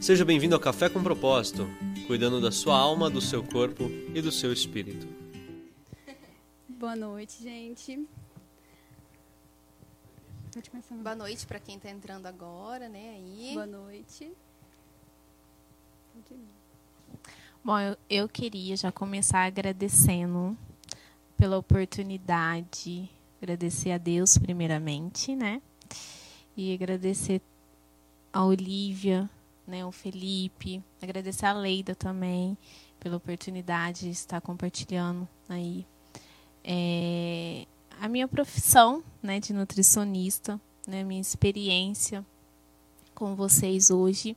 Seja bem-vindo ao Café com Propósito, cuidando da sua alma, do seu corpo e do seu espírito. Boa noite, gente. Boa noite para quem está entrando agora, né? Aí. Boa noite. Bom, eu, eu queria já começar agradecendo pela oportunidade, agradecer a Deus primeiramente, né? E agradecer a Olivia, né, o Felipe, agradecer a Leida também pela oportunidade de estar compartilhando aí é, a minha profissão, né, de nutricionista, né, minha experiência com vocês hoje,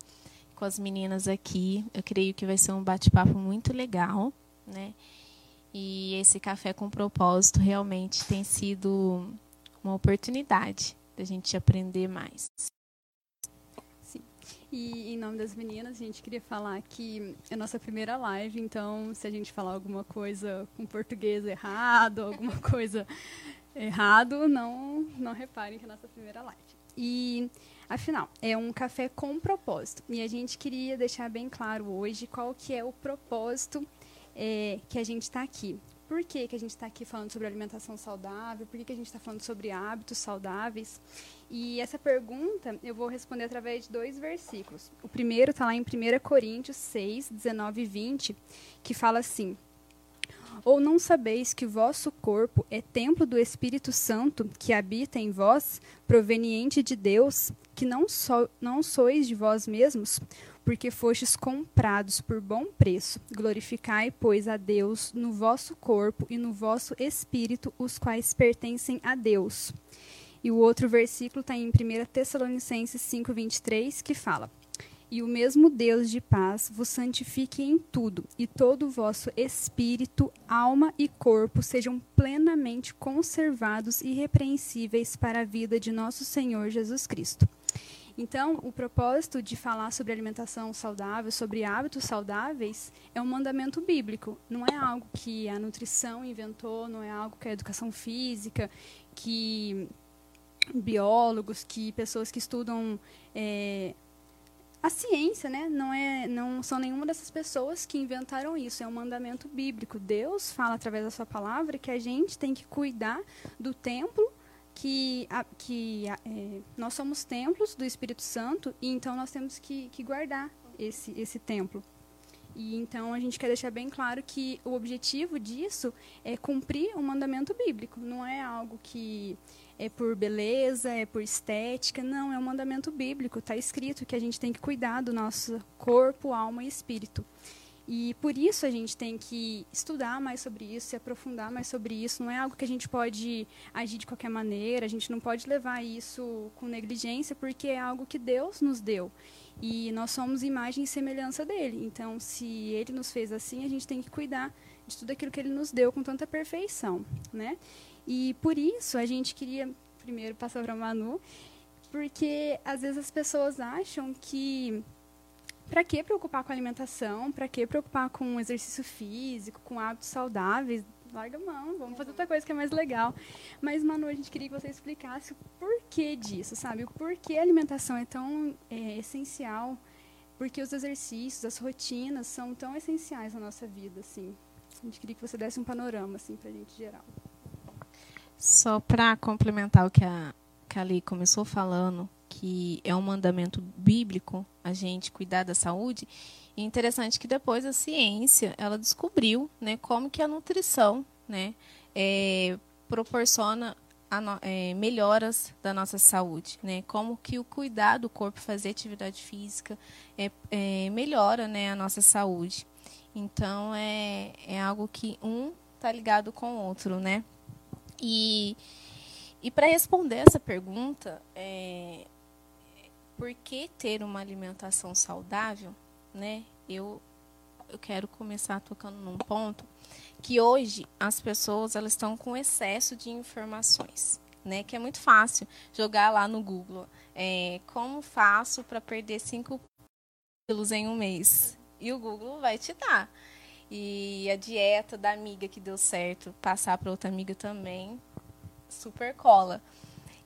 com as meninas aqui. Eu creio que vai ser um bate-papo muito legal, né? E esse café com propósito realmente tem sido uma oportunidade da gente aprender mais. E em nome das meninas, a gente queria falar que é nossa primeira live, então se a gente falar alguma coisa com português errado, alguma coisa errado, não não reparem que é nossa primeira live. E afinal, é um café com propósito. E a gente queria deixar bem claro hoje qual que é o propósito é, que a gente está aqui. Por que, que a gente está aqui falando sobre alimentação saudável? Por que, que a gente está falando sobre hábitos saudáveis? E essa pergunta eu vou responder através de dois versículos. O primeiro está lá em 1 Coríntios 6, 19 e 20, que fala assim: Ou não sabeis que vosso corpo é templo do Espírito Santo que habita em vós, proveniente de Deus, que não, so, não sois de vós mesmos? porque fostes comprados por bom preço. Glorificai, pois, a Deus no vosso corpo e no vosso espírito, os quais pertencem a Deus. E o outro versículo está em 1 Tessalonicenses 5,23, que fala: E o mesmo Deus de paz vos santifique em tudo, e todo o vosso espírito, alma e corpo sejam plenamente conservados e irrepreensíveis para a vida de nosso Senhor Jesus Cristo. Então, o propósito de falar sobre alimentação saudável, sobre hábitos saudáveis, é um mandamento bíblico. Não é algo que a nutrição inventou, não é algo que a educação física, que biólogos, que pessoas que estudam é, a ciência, né? Não é, não são nenhuma dessas pessoas que inventaram isso. É um mandamento bíblico. Deus fala através da sua palavra que a gente tem que cuidar do templo que, a, que a, é, nós somos templos do Espírito Santo e então nós temos que, que guardar esse, esse templo. E então a gente quer deixar bem claro que o objetivo disso é cumprir o mandamento bíblico. Não é algo que é por beleza, é por estética. Não, é um mandamento bíblico. Está escrito que a gente tem que cuidar do nosso corpo, alma e espírito. E por isso a gente tem que estudar mais sobre isso, se aprofundar mais sobre isso. Não é algo que a gente pode agir de qualquer maneira, a gente não pode levar isso com negligência, porque é algo que Deus nos deu. E nós somos imagem e semelhança dele. Então, se ele nos fez assim, a gente tem que cuidar de tudo aquilo que ele nos deu com tanta perfeição, né? E por isso a gente queria primeiro passar para a Manu, porque às vezes as pessoas acham que para que preocupar com alimentação? Para que preocupar com exercício físico, com hábitos saudáveis? Larga a mão, vamos fazer outra coisa que é mais legal. Mas, Manu, a gente queria que você explicasse o porquê disso, sabe? O porquê a alimentação é tão é, essencial, porque os exercícios, as rotinas são tão essenciais na nossa vida, assim. A gente queria que você desse um panorama, assim, para a gente geral. Só para complementar o que a, que a Ali começou falando, que é um mandamento bíblico a gente cuidar da saúde. É interessante que depois a ciência ela descobriu, né, como que a nutrição, né, é, proporciona a, é, melhoras da nossa saúde, né, como que o cuidar do corpo, fazer atividade física, é, é melhora, né, a nossa saúde. Então é, é algo que um tá ligado com o outro, né? E e para responder essa pergunta, é, por que ter uma alimentação saudável, né? Eu eu quero começar tocando num ponto que hoje as pessoas elas estão com excesso de informações, né? Que é muito fácil jogar lá no Google, é, como faço para perder 5 quilos em um mês? E o Google vai te dar. E a dieta da amiga que deu certo, passar para outra amiga também, super cola.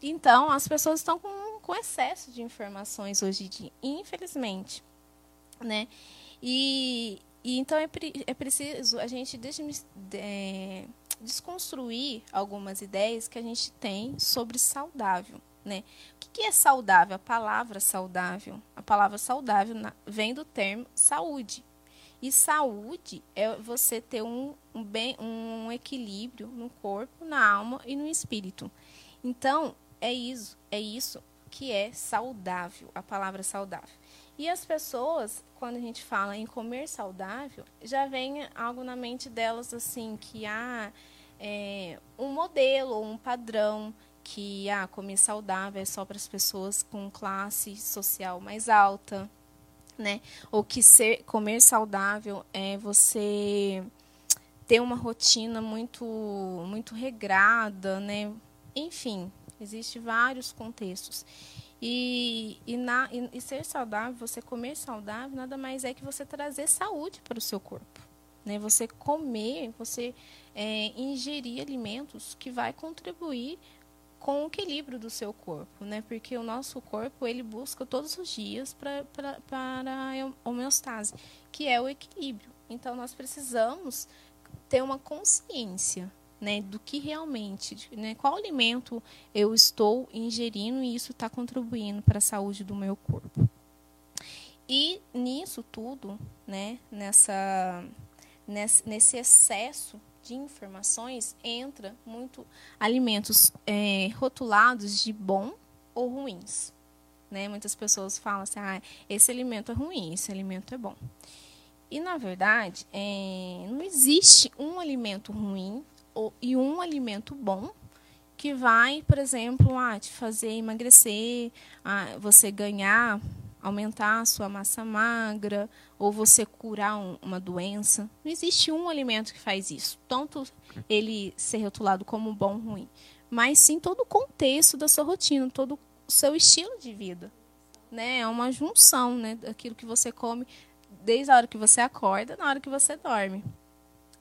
Então, as pessoas estão com com excesso de informações hoje em dia, infelizmente. né? E, e então é, pre- é preciso a gente desmis- é, desconstruir algumas ideias que a gente tem sobre saudável, né? O que, é saudável? A palavra saudável. A palavra saudável vem do termo saúde. E saúde é você ter um, um, bem, um equilíbrio no corpo, na alma e no espírito. Então, é isso, é isso que é saudável, a palavra saudável. E as pessoas, quando a gente fala em comer saudável, já vem algo na mente delas assim, que há é, um modelo um padrão que ah, comer saudável é só para as pessoas com classe social mais alta, né? Ou que ser, comer saudável é você ter uma rotina muito muito regrada, né? Enfim, existe vários contextos. E, e, na, e, e ser saudável, você comer saudável, nada mais é que você trazer saúde para o seu corpo. Né? Você comer, você é, ingerir alimentos que vai contribuir com o equilíbrio do seu corpo, né? Porque o nosso corpo ele busca todos os dias pra, pra, para a homeostase, que é o equilíbrio. Então nós precisamos ter uma consciência, né, do que realmente, né, qual alimento eu estou ingerindo e isso está contribuindo para a saúde do meu corpo. E nisso tudo, né, nessa, nesse, nesse excesso de informações entra muito alimentos é, rotulados de bom ou ruins. Né? Muitas pessoas falam assim, ah, esse alimento é ruim, esse alimento é bom. E, na verdade, é, não existe um alimento ruim ou, e um alimento bom que vai, por exemplo, ah, te fazer emagrecer, ah, você ganhar, aumentar a sua massa magra, ou você curar um, uma doença. Não existe um alimento que faz isso. Tanto ele ser rotulado como bom ou ruim, mas sim todo o contexto da sua rotina, todo o seu estilo de vida. Né? É uma junção né, daquilo que você come desde a hora que você acorda, na hora que você dorme.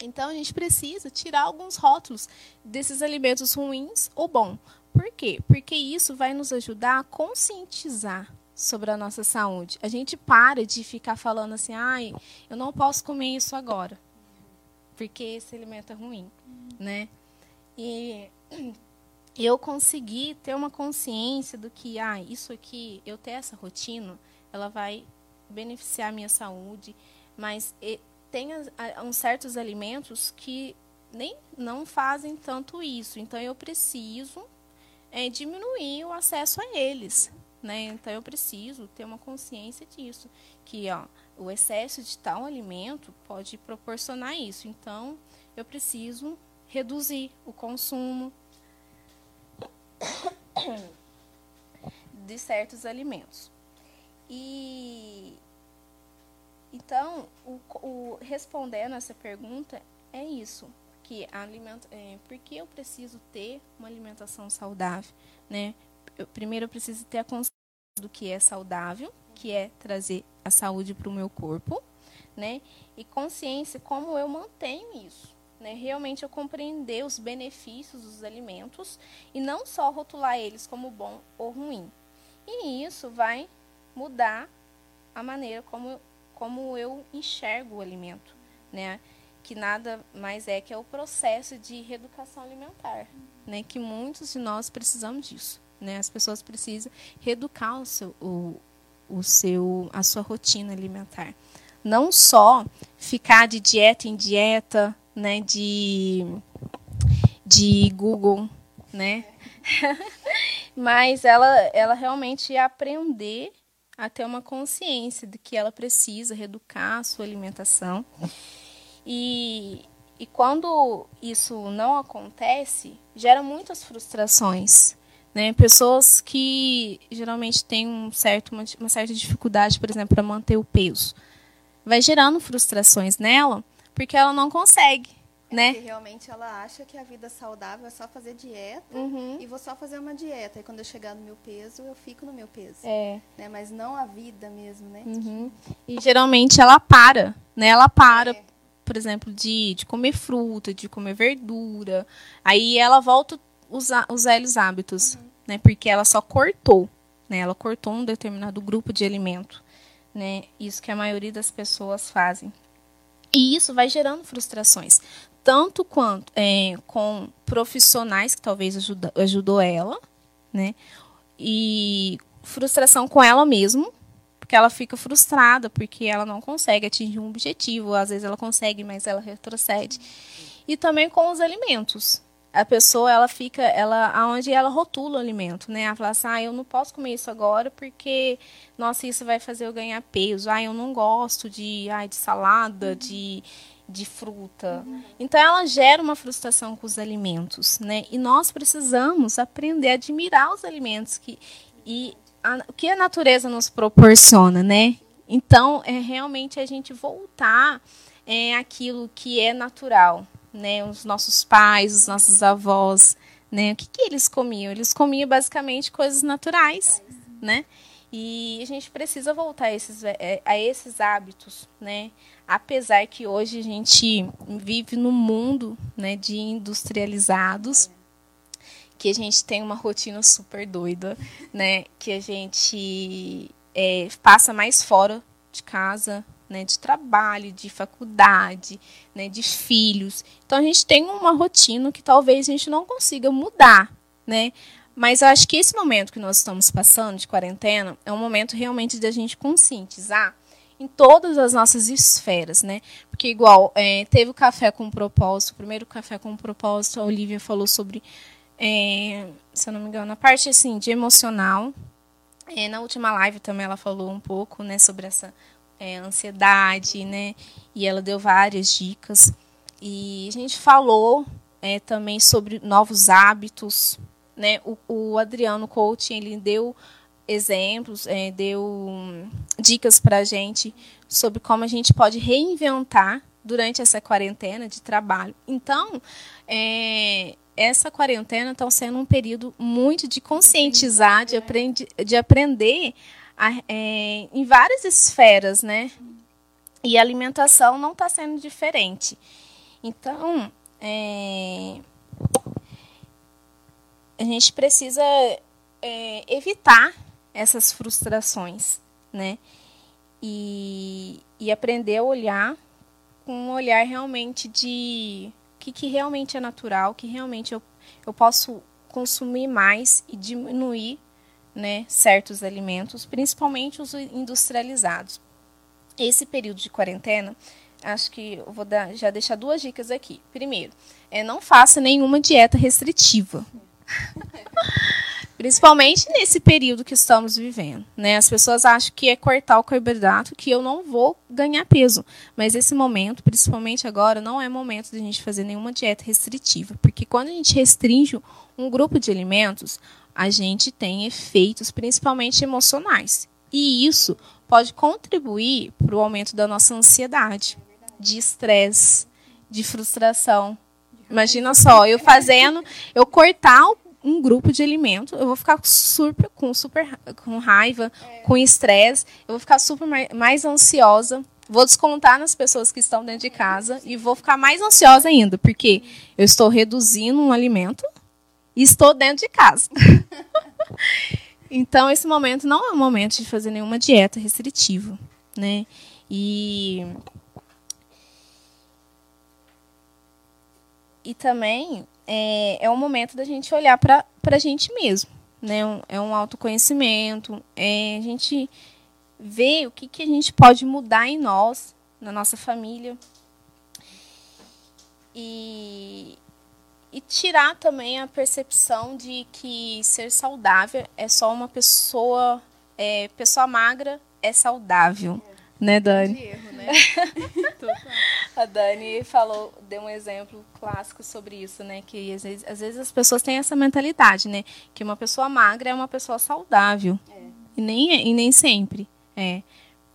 Então a gente precisa tirar alguns rótulos desses alimentos ruins ou bom. Por quê? Porque isso vai nos ajudar a conscientizar sobre a nossa saúde. A gente para de ficar falando assim, ai, eu não posso comer isso agora, porque esse alimento é ruim, né? E eu consegui ter uma consciência do que, ah, isso aqui, eu ter essa rotina, ela vai beneficiar a minha saúde, mas tem uns certos alimentos que nem não fazem tanto isso. Então eu preciso é, diminuir o acesso a eles. Né? Então eu preciso ter uma consciência disso, que ó, o excesso de tal alimento pode proporcionar isso. Então eu preciso reduzir o consumo de certos alimentos. E então, o, o, respondendo essa pergunta é isso, que alimento, é, por que eu preciso ter uma alimentação saudável, né? Eu, primeiro eu preciso ter a consciência do que é saudável, que é trazer a saúde para o meu corpo, né? E consciência como eu mantenho isso, né? Realmente eu compreender os benefícios dos alimentos e não só rotular eles como bom ou ruim. E isso vai mudar a maneira como como eu enxergo o alimento, né? Que nada mais é que é o processo de reeducação alimentar, né? Que muitos de nós precisamos disso, né? As pessoas precisam reeducar o seu, o, o seu, a sua rotina alimentar, não só ficar de dieta em dieta, né? De de Google, né? Mas ela, ela realmente aprender a ter uma consciência de que ela precisa reeducar a sua alimentação. E, e quando isso não acontece, gera muitas frustrações. Né? Pessoas que geralmente têm um certo, uma, certa dificuldade, por exemplo, para manter o peso. Vai gerando frustrações nela, porque ela não consegue né? Porque realmente ela acha que a vida saudável é só fazer dieta Uhum. e vou só fazer uma dieta. E quando eu chegar no meu peso, eu fico no meu peso. É. Né? Mas não a vida mesmo, né? Uhum. E geralmente ela para, né? Ela para, É. por exemplo, de, de comer fruta, de comer verdura. Aí ela volta os, os velhos hábitos, né? Porque ela só cortou, né? Ela cortou um determinado grupo de alimento, né? Isso que a maioria das pessoas fazem. E isso vai gerando frustrações, tanto quanto é, com profissionais que talvez ajuda, ajudou ela, né? E frustração com ela mesmo, porque ela fica frustrada porque ela não consegue atingir um objetivo, às vezes ela consegue, mas ela retrocede. E também com os alimentos. A pessoa, ela fica, ela aonde ela rotula o alimento, né? Ela fala assim: "Ah, eu não posso comer isso agora porque nossa, isso vai fazer eu ganhar peso. Ah, eu não gosto de, ah, de salada, de de fruta. Então ela gera uma frustração com os alimentos, né? E nós precisamos aprender a admirar os alimentos que e a, o que a natureza nos proporciona, né? Então, é realmente a gente voltar é, aquilo que é natural, né? Os nossos pais, os nossos avós, né? O que, que eles comiam? Eles comiam basicamente coisas naturais, né? E a gente precisa voltar a esses, é, a esses hábitos, né? Apesar que hoje a gente vive num mundo né, de industrializados, que a gente tem uma rotina super doida, né? Que a gente é, passa mais fora de casa, né? De trabalho, de faculdade, né? De filhos. Então a gente tem uma rotina que talvez a gente não consiga mudar, né? Mas eu acho que esse momento que nós estamos passando de quarentena é um momento realmente de a gente conscientizar em todas as nossas esferas, né? Porque igual é, teve o café com propósito, o primeiro café com propósito, a Olivia falou sobre é, se eu não me engano, a parte assim de emocional. É, na última live também ela falou um pouco, né, sobre essa é, ansiedade, né, e ela deu várias dicas. E a gente falou é, também sobre novos hábitos, né. O, o Adriano Coaching ele deu exemplos, é, deu dicas para a gente sobre como a gente pode reinventar durante essa quarentena de trabalho. Então, é, essa quarentena está sendo um período muito de conscientizar, de, aprende, de aprender é, em várias esferas, né? E a alimentação não está sendo diferente. Então, é, a gente precisa é, evitar essas frustrações, né? E, e aprender a olhar com um olhar realmente de que, que realmente é natural, que realmente eu, eu posso consumir mais e diminuir né, certos alimentos, principalmente os industrializados. Esse período de quarentena, acho que eu vou dar, já deixar duas dicas aqui. Primeiro, é não faça nenhuma dieta restritiva. Principalmente nesse período que estamos vivendo. Né? As pessoas acham que é cortar o carboidrato que eu não vou ganhar peso. Mas esse momento, principalmente agora, não é momento de a gente fazer nenhuma dieta restritiva. Porque quando a gente restringe um grupo de alimentos, a gente tem efeitos principalmente emocionais. E isso pode contribuir para o aumento da nossa ansiedade, de estresse, de frustração. Imagina só, eu fazendo, eu cortar um grupo de alimento, eu vou ficar super com super com raiva, com estresse, eu vou ficar super mais, ansiosa, vou descontar nas pessoas que estão dentro de casa e vou ficar mais ansiosa ainda, porque eu estou reduzindo um alimento e estou dentro de casa. então esse momento não é um momento de fazer nenhuma dieta restritiva, né? E e também é, é um momento da gente olhar para a gente mesmo. Né? É um autoconhecimento, é a gente ver o que, que a gente pode mudar em nós, na nossa família. E, e tirar também a percepção de que ser saudável é só uma pessoa, é, pessoa magra é saudável. É. Né, Dani? De erro, né? a Dani falou, deu um exemplo clássico sobre isso, né? Que às vezes, às vezes as pessoas têm essa mentalidade, né? Que uma pessoa magra é uma pessoa saudável. É. E, nem, e nem sempre. É.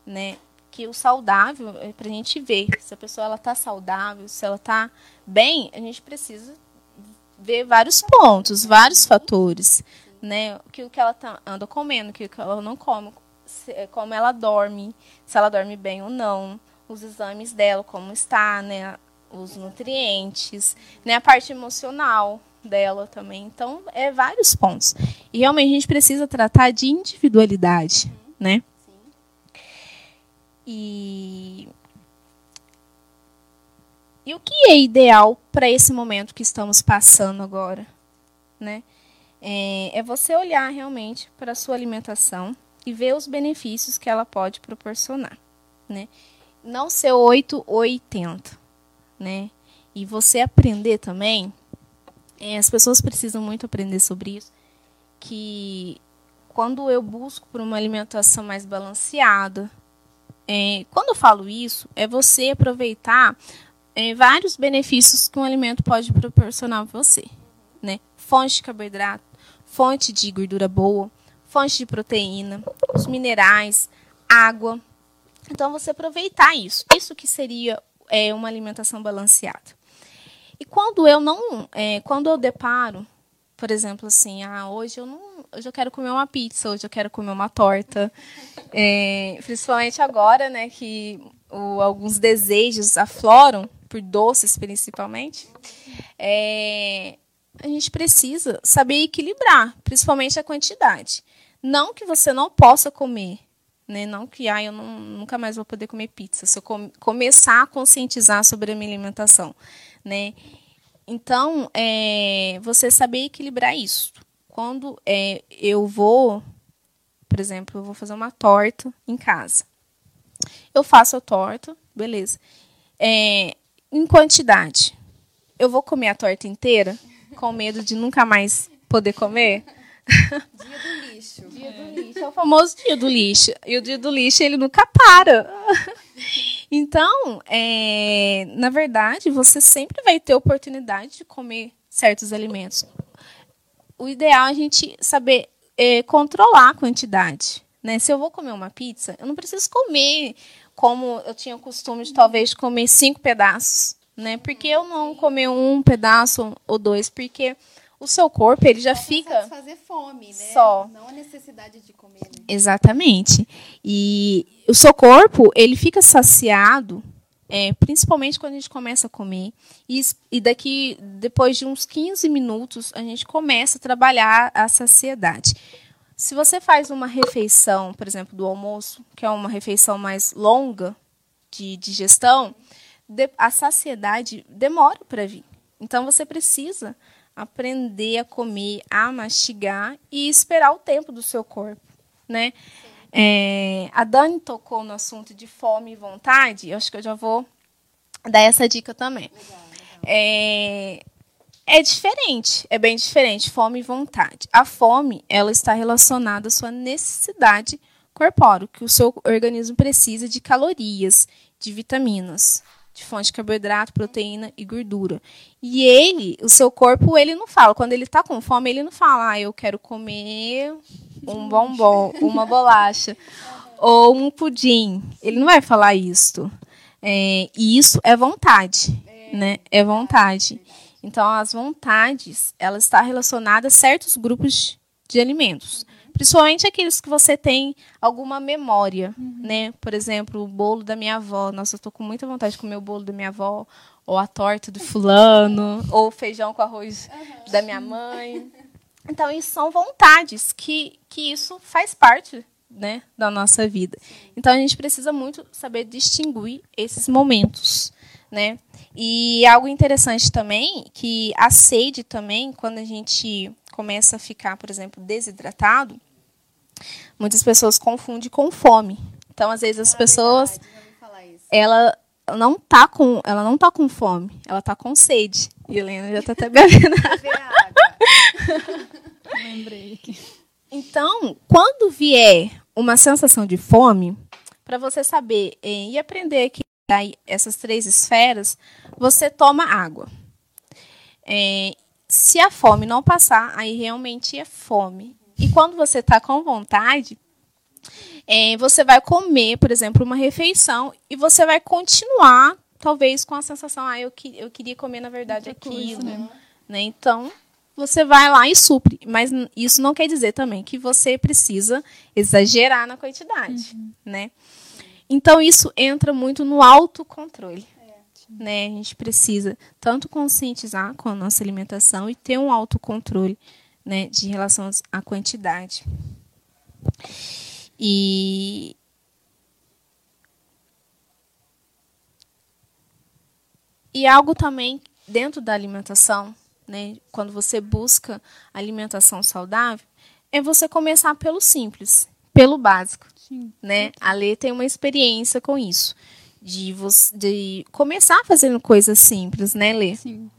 Né? Que o saudável é pra gente ver se a pessoa ela tá saudável, se ela tá bem, a gente precisa ver vários pontos, vários fatores. Né? O que, ela tá, anda comendo, o que ela não come se, é, como ela dorme, se ela dorme bem ou não, os exames dela, como está, né, os nutrientes, né, a parte emocional dela também. Então, é vários pontos. E realmente a gente precisa tratar de individualidade, né? E e o que é ideal para esse momento que estamos passando agora, né? É, é você olhar realmente para a sua alimentação e ver os benefícios que ela pode proporcionar, né? Não ser 8 ou 80, né? E você aprender também, é, as pessoas precisam muito aprender sobre isso, que quando eu busco por uma alimentação mais balanceada, é, quando eu falo isso, é você aproveitar é, vários benefícios que um alimento pode proporcionar a você, né? Fonte de carboidrato, fonte de gordura boa, fonte de proteína, os minerais, água. Então você aproveitar isso, isso que seria é, uma alimentação balanceada. E quando eu não, é, quando eu deparo, por exemplo, assim, ah, hoje eu não hoje eu quero comer uma pizza, hoje eu quero comer uma torta. É, principalmente agora, né, que o, alguns desejos afloram, por doces principalmente. É, a gente precisa saber equilibrar, principalmente a quantidade. Não que você não possa comer, né? Não que ah, eu não, nunca mais vou poder comer pizza. Se eu com, começar a conscientizar sobre a minha alimentação, né? Então, é, você saber equilibrar isso quando é, eu vou, por exemplo, eu vou fazer uma torta em casa. Eu faço a torta, beleza. É, em quantidade. Eu vou comer a torta inteira com medo de nunca mais poder comer? Dia do lixo. Dia do lixo. É o famoso dia do lixo. E o dia do lixo, ele nunca para. Então, é, na verdade, você sempre vai ter oportunidade de comer certos alimentos o ideal é a gente saber é, controlar a quantidade. Né? Se eu vou comer uma pizza, eu não preciso comer como eu tinha o costume de talvez comer cinco pedaços. Né? Porque eu não comer um pedaço ou dois, porque o seu corpo ele já Só fica fazer fome, né? Só. Não a necessidade de comer. Né? exatamente e o seu corpo ele fica saciado é, principalmente quando a gente começa a comer. E, e daqui, depois de uns 15 minutos, a gente começa a trabalhar a saciedade. Se você faz uma refeição, por exemplo, do almoço, que é uma refeição mais longa de digestão, a saciedade demora para vir. Então você precisa aprender a comer, a mastigar e esperar o tempo do seu corpo, né? É, a Dani tocou no assunto de fome e vontade. Eu acho que eu já vou dar essa dica também. Legal, legal. É, é diferente, é bem diferente, fome e vontade. A fome, ela está relacionada à sua necessidade corpórea, que o seu organismo precisa de calorias, de vitaminas, de fonte de carboidrato, proteína e gordura. E ele, o seu corpo, ele não fala. Quando ele está com fome, ele não fala, ah, eu quero comer um bombom, uma bolacha ou um pudim. Ele não vai falar isto. É, e isso é vontade, né? É vontade. Então, as vontades, ela está relacionada a certos grupos de alimentos. Principalmente aqueles que você tem alguma memória, né? Por exemplo, o bolo da minha avó. Nossa, eu estou com muita vontade de comer o bolo da minha avó. Ou a torta do fulano. ou o feijão com arroz da minha mãe. Então, isso são vontades que, que isso faz parte né, da nossa vida. Então, a gente precisa muito saber distinguir esses momentos. Né? E algo interessante também, que a sede também, quando a gente começa a ficar, por exemplo, desidratado, muitas pessoas confundem com fome. Então, às vezes, as pessoas, Verdade, já ouvi falar isso. ela não tá com, ela não tá com fome, ela tá com sede. E a Helena já tá até bebendo Beber água. Lembrei aqui. Então, quando vier uma sensação de fome, para você saber e aprender que essas três esferas, você toma água. Eh, se a fome não passar, aí realmente é fome. E quando você está com vontade, eh, você vai comer, por exemplo, uma refeição e você vai continuar, talvez, com a sensação, ah, eu, que, eu queria comer, na verdade, coisa, aquilo. né? né? Então, você vai lá e supre. Mas isso não quer dizer também que você precisa exagerar na quantidade, né? Então isso entra muito no autocontrole. É. Né? A gente precisa tanto conscientizar com a nossa alimentação e ter um autocontrole né, de relação à quantidade. E E algo também dentro da alimentação, né, quando você busca alimentação saudável, é você começar pelo simples, pelo básico. Sim. Né? A Lê tem uma experiência com isso. De, você, de começar fazendo coisas simples, né, Lê? Sim.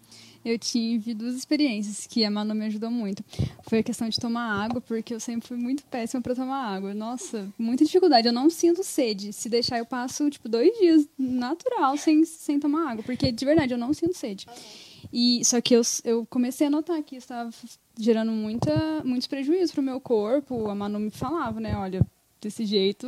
Eu tive duas experiências que a Manu me ajudou muito. Foi a questão de tomar água, porque eu sempre fui muito péssima para tomar água. Nossa, muita dificuldade. Eu não sinto sede. Se deixar, eu passo, tipo, dois dias natural sem, sem tomar água. Porque, de verdade, eu não sinto sede. E, só que eu, eu comecei a notar que estava gerando muita, muitos prejuízos para o meu corpo. A Manu me falava, né? Olha, desse jeito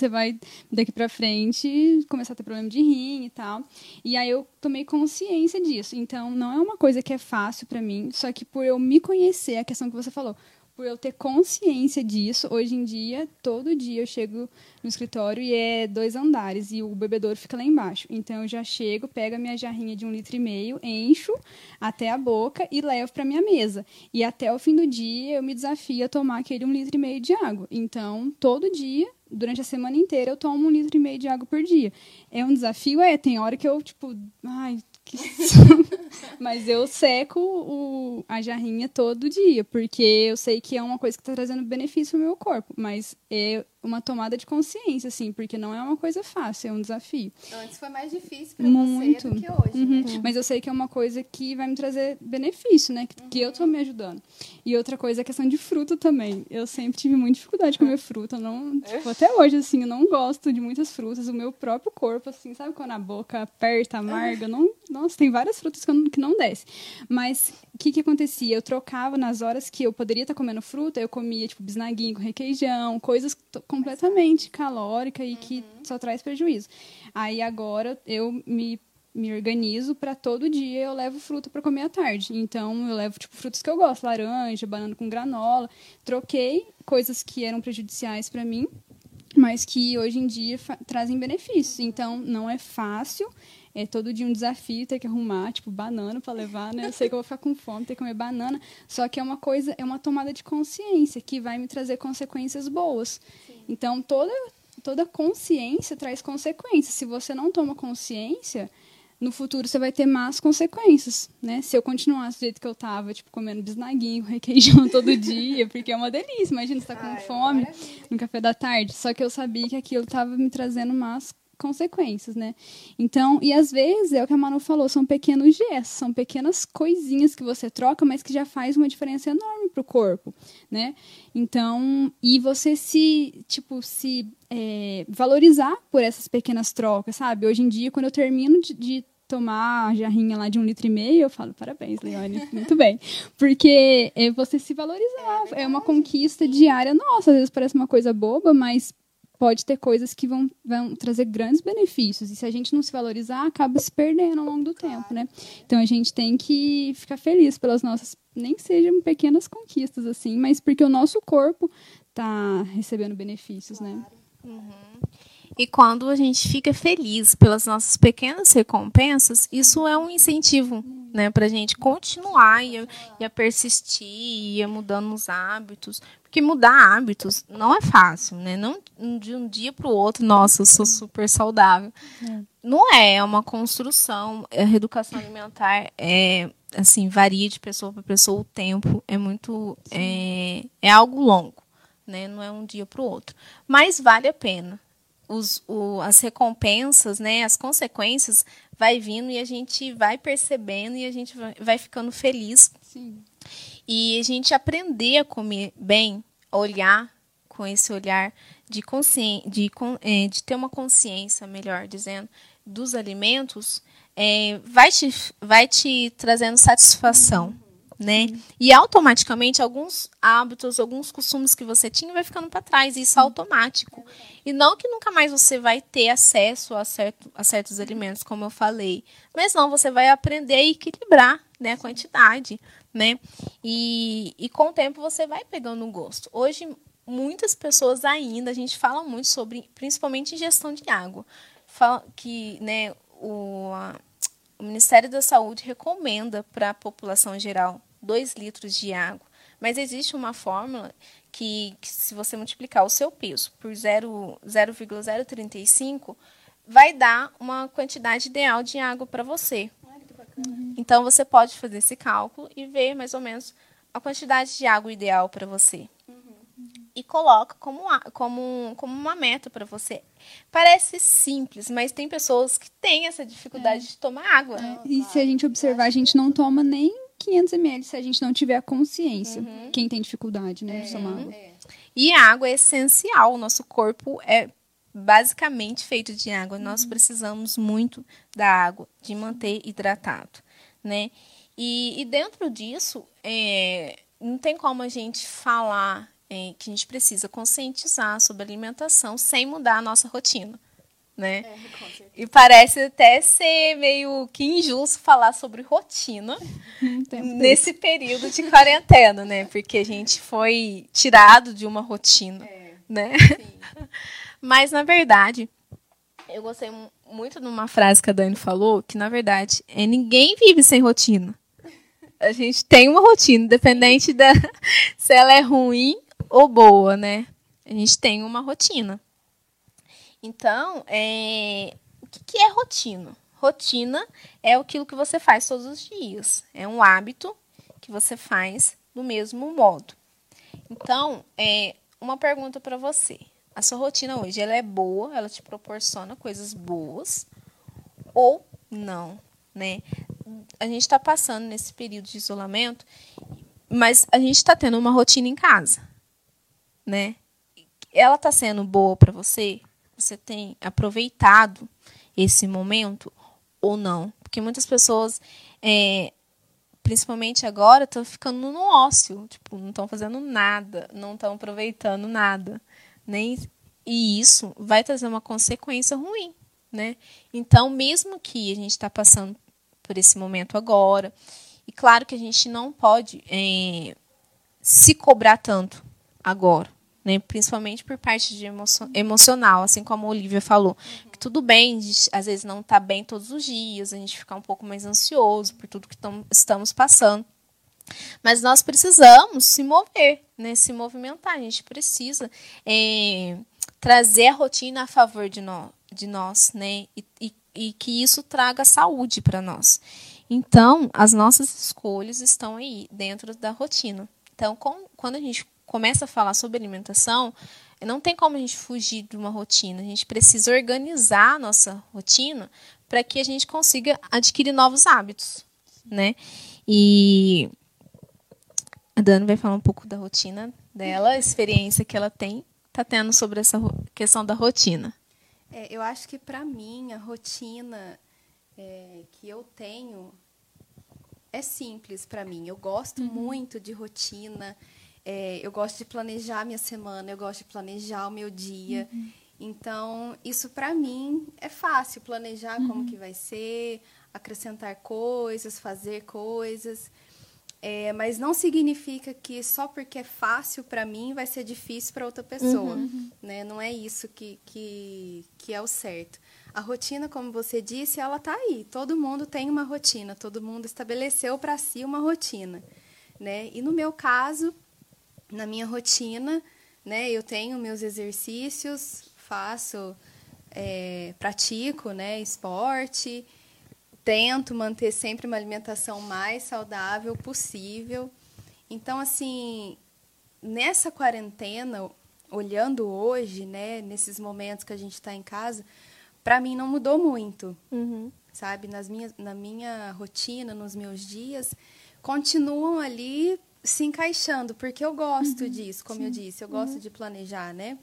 você vai daqui para frente começar a ter problema de rim e tal. E aí eu tomei consciência disso. Então não é uma coisa que é fácil para mim, só que por eu me conhecer, a questão que você falou, por eu ter consciência disso, hoje em dia, todo dia eu chego no escritório e é dois andares e o bebedouro fica lá embaixo. Então eu já chego, pego a minha jarrinha de um litro e meio, encho até a boca e levo para minha mesa. E até o fim do dia eu me desafio a tomar aquele um litro e meio de água. Então todo dia durante a semana inteira eu tomo um litro e meio de água por dia. É um desafio? É, tem hora que eu, tipo, ai, que... mas eu seco o, a jarrinha todo dia, porque eu sei que é uma coisa que está trazendo benefício ao meu corpo, mas é uma tomada de consciência, assim, porque não é uma coisa fácil, é um desafio. Antes foi mais difícil para você do que hoje, uhum. né? Mas eu sei que é uma coisa que vai me trazer benefício, né? Que, uhum. que eu estou me ajudando. E outra coisa é a questão de fruta também. Eu sempre tive muita dificuldade de comer fruta. Não, tipo, até hoje, assim, eu não gosto de muitas frutas. O meu próprio corpo, assim, sabe quando a boca aperta, amarga? Não, nossa, tem várias frutas que, eu, que não desce. Mas o que, que acontecia? Eu trocava nas horas que eu poderia estar comendo fruta, eu comia, tipo, bisnaguinho com requeijão, coisas completamente calórica e que uhum. só traz prejuízo. Aí agora eu me me organizo para todo dia eu levo fruta para comer à tarde. Então eu levo tipo frutas que eu gosto, laranja, banana com granola. Troquei coisas que eram prejudiciais para mim, mas que hoje em dia trazem benefícios. Então não é fácil, é todo dia um desafio ter que arrumar, tipo, banana para levar, né? Eu sei que eu vou ficar com fome, ter que comer banana. Só que é uma coisa, é uma tomada de consciência que vai me trazer consequências boas. Então, toda, toda consciência traz consequências. Se você não toma consciência, no futuro você vai ter más consequências, né? Se eu continuasse do jeito que eu tava, tipo, comendo bisnaguinho, requeijão todo dia, porque é uma delícia. Imagina, você tá com Ai, fome no café da tarde. Só que eu sabia que aquilo tava me trazendo más consequências, né? Então, e às vezes é o que a Manu falou, são pequenos gestos, são pequenas coisinhas que você troca, mas que já faz uma diferença enorme pro corpo, né? Então, e você se, tipo, se é, valorizar por essas pequenas trocas, sabe? Hoje em dia, quando eu termino de, de tomar a jarrinha lá de um litro e meio, eu falo, parabéns, Leone, muito bem. Porque é você se valorizar, é, é uma conquista diária nossa, às vezes parece uma coisa boba, mas pode ter coisas que vão, vão trazer grandes benefícios. E se a gente não se valorizar, acaba se perdendo ao longo do tempo, né? Então a gente tem que ficar feliz pelas nossas, nem sejam pequenas conquistas, assim, mas porque o nosso corpo está recebendo benefícios, né? Uhum. E quando a gente fica feliz pelas nossas pequenas recompensas, isso é um incentivo né, para a gente continuar e a, e a persistir e a mudando os hábitos. Porque mudar hábitos não é fácil, né? Não de um dia para o outro, nossa, eu sou super saudável. É. Não é, é uma construção. A reeducação alimentar é assim varia de pessoa para pessoa. O tempo é muito é, é algo longo, né? Não é um dia para o outro, mas vale a pena. Os, o, as recompensas, né? As consequências vai vindo e a gente vai percebendo e a gente vai, vai ficando feliz. Sim e a gente aprender a comer bem, olhar com esse olhar de, de, é, de ter uma consciência, melhor dizendo, dos alimentos, é, vai, te, vai te trazendo satisfação. Né? E automaticamente alguns hábitos, alguns costumes que você tinha vai ficando para trás, isso é automático. E não que nunca mais você vai ter acesso a, certo, a certos alimentos, como eu falei, mas não, você vai aprender a equilibrar né, a quantidade né? E, e com o tempo você vai pegando um gosto. Hoje, muitas pessoas ainda, a gente fala muito sobre, principalmente gestão de água, fala que né, o, a, o Ministério da Saúde recomenda para a população geral 2 litros de água. Mas existe uma fórmula que, que se você multiplicar o seu peso por 0,035, vai dar uma quantidade ideal de água para você. Então você pode fazer esse cálculo e ver mais ou menos a quantidade de água ideal para você. E coloca como, como, como uma meta para você. Parece simples, mas tem pessoas que têm essa dificuldade é. de tomar água. É, e se a gente observar, a gente não toma nem 500 ml se a gente não tiver a consciência. Uhum. Quem tem dificuldade, né, de tomar água. É. E a água é essencial. O nosso corpo é basicamente feito de água. Uhum. Nós precisamos muito da água, de manter hidratado, né? E, e dentro disso, é, não tem como a gente falar é, que a gente precisa conscientizar sobre alimentação sem mudar a nossa rotina. Né? É, e parece até ser meio que injusto falar sobre rotina nesse período de quarentena, né? Porque a gente foi tirado de uma rotina, é, né? Mas na verdade, eu gostei muito de uma frase que a Dani falou, que na verdade é ninguém vive sem rotina. A gente tem uma rotina, independente da se ela é ruim ou boa, né? A gente tem uma rotina. Então, é... o que é rotina? Rotina é aquilo que você faz todos os dias. É um hábito que você faz do mesmo modo. Então, é uma pergunta para você. A sua rotina hoje, ela é boa? Ela te proporciona coisas boas ou não, né? A gente está passando nesse período de isolamento, mas a gente está tendo uma rotina em casa né? Ela está sendo boa para você? Você tem aproveitado esse momento ou não? Porque muitas pessoas, é, principalmente agora, estão ficando no ócio, tipo, não estão fazendo nada, não estão aproveitando nada, nem e isso vai trazer uma consequência ruim, né? Então, mesmo que a gente está passando por esse momento agora, e claro que a gente não pode é, se cobrar tanto agora, né? Principalmente por parte de emocional, assim como a Olivia falou. Uhum. Que tudo bem, às vezes não está bem todos os dias, a gente ficar um pouco mais ansioso por tudo que tam, estamos passando. Mas nós precisamos se mover, né? Se movimentar. A gente precisa é, trazer a rotina a favor de, no, de nós, né? E, e, e que isso traga saúde para nós. Então, as nossas escolhas estão aí, dentro da rotina. Então, com, quando a gente começa a falar sobre alimentação, não tem como a gente fugir de uma rotina. A gente precisa organizar a nossa rotina para que a gente consiga adquirir novos hábitos, né? E a Dani vai falar um pouco da rotina dela, a experiência que ela tem, tá tendo sobre essa questão da rotina. É, eu acho que para mim a rotina é, que eu tenho é simples para mim. Eu gosto uhum. muito de rotina. É, eu gosto de planejar a minha semana, eu gosto de planejar o meu dia. Uhum. Então, isso para mim é fácil, planejar uhum. como que vai ser, acrescentar coisas, fazer coisas. É, mas não significa que só porque é fácil para mim vai ser difícil para outra pessoa. Uhum. Né? Não é isso que, que, que é o certo. A rotina, como você disse, ela está aí. Todo mundo tem uma rotina, todo mundo estabeleceu para si uma rotina. Né? E no meu caso, na minha rotina, né? Eu tenho meus exercícios, faço, é, pratico, né? Esporte, tento manter sempre uma alimentação mais saudável possível. Então, assim, nessa quarentena, olhando hoje, né? Nesses momentos que a gente está em casa, para mim não mudou muito, uhum. sabe? Nas minhas, na minha rotina, nos meus dias, continuam ali se encaixando, porque eu gosto uhum, disso, como sim. eu disse, eu gosto uhum. de planejar, né?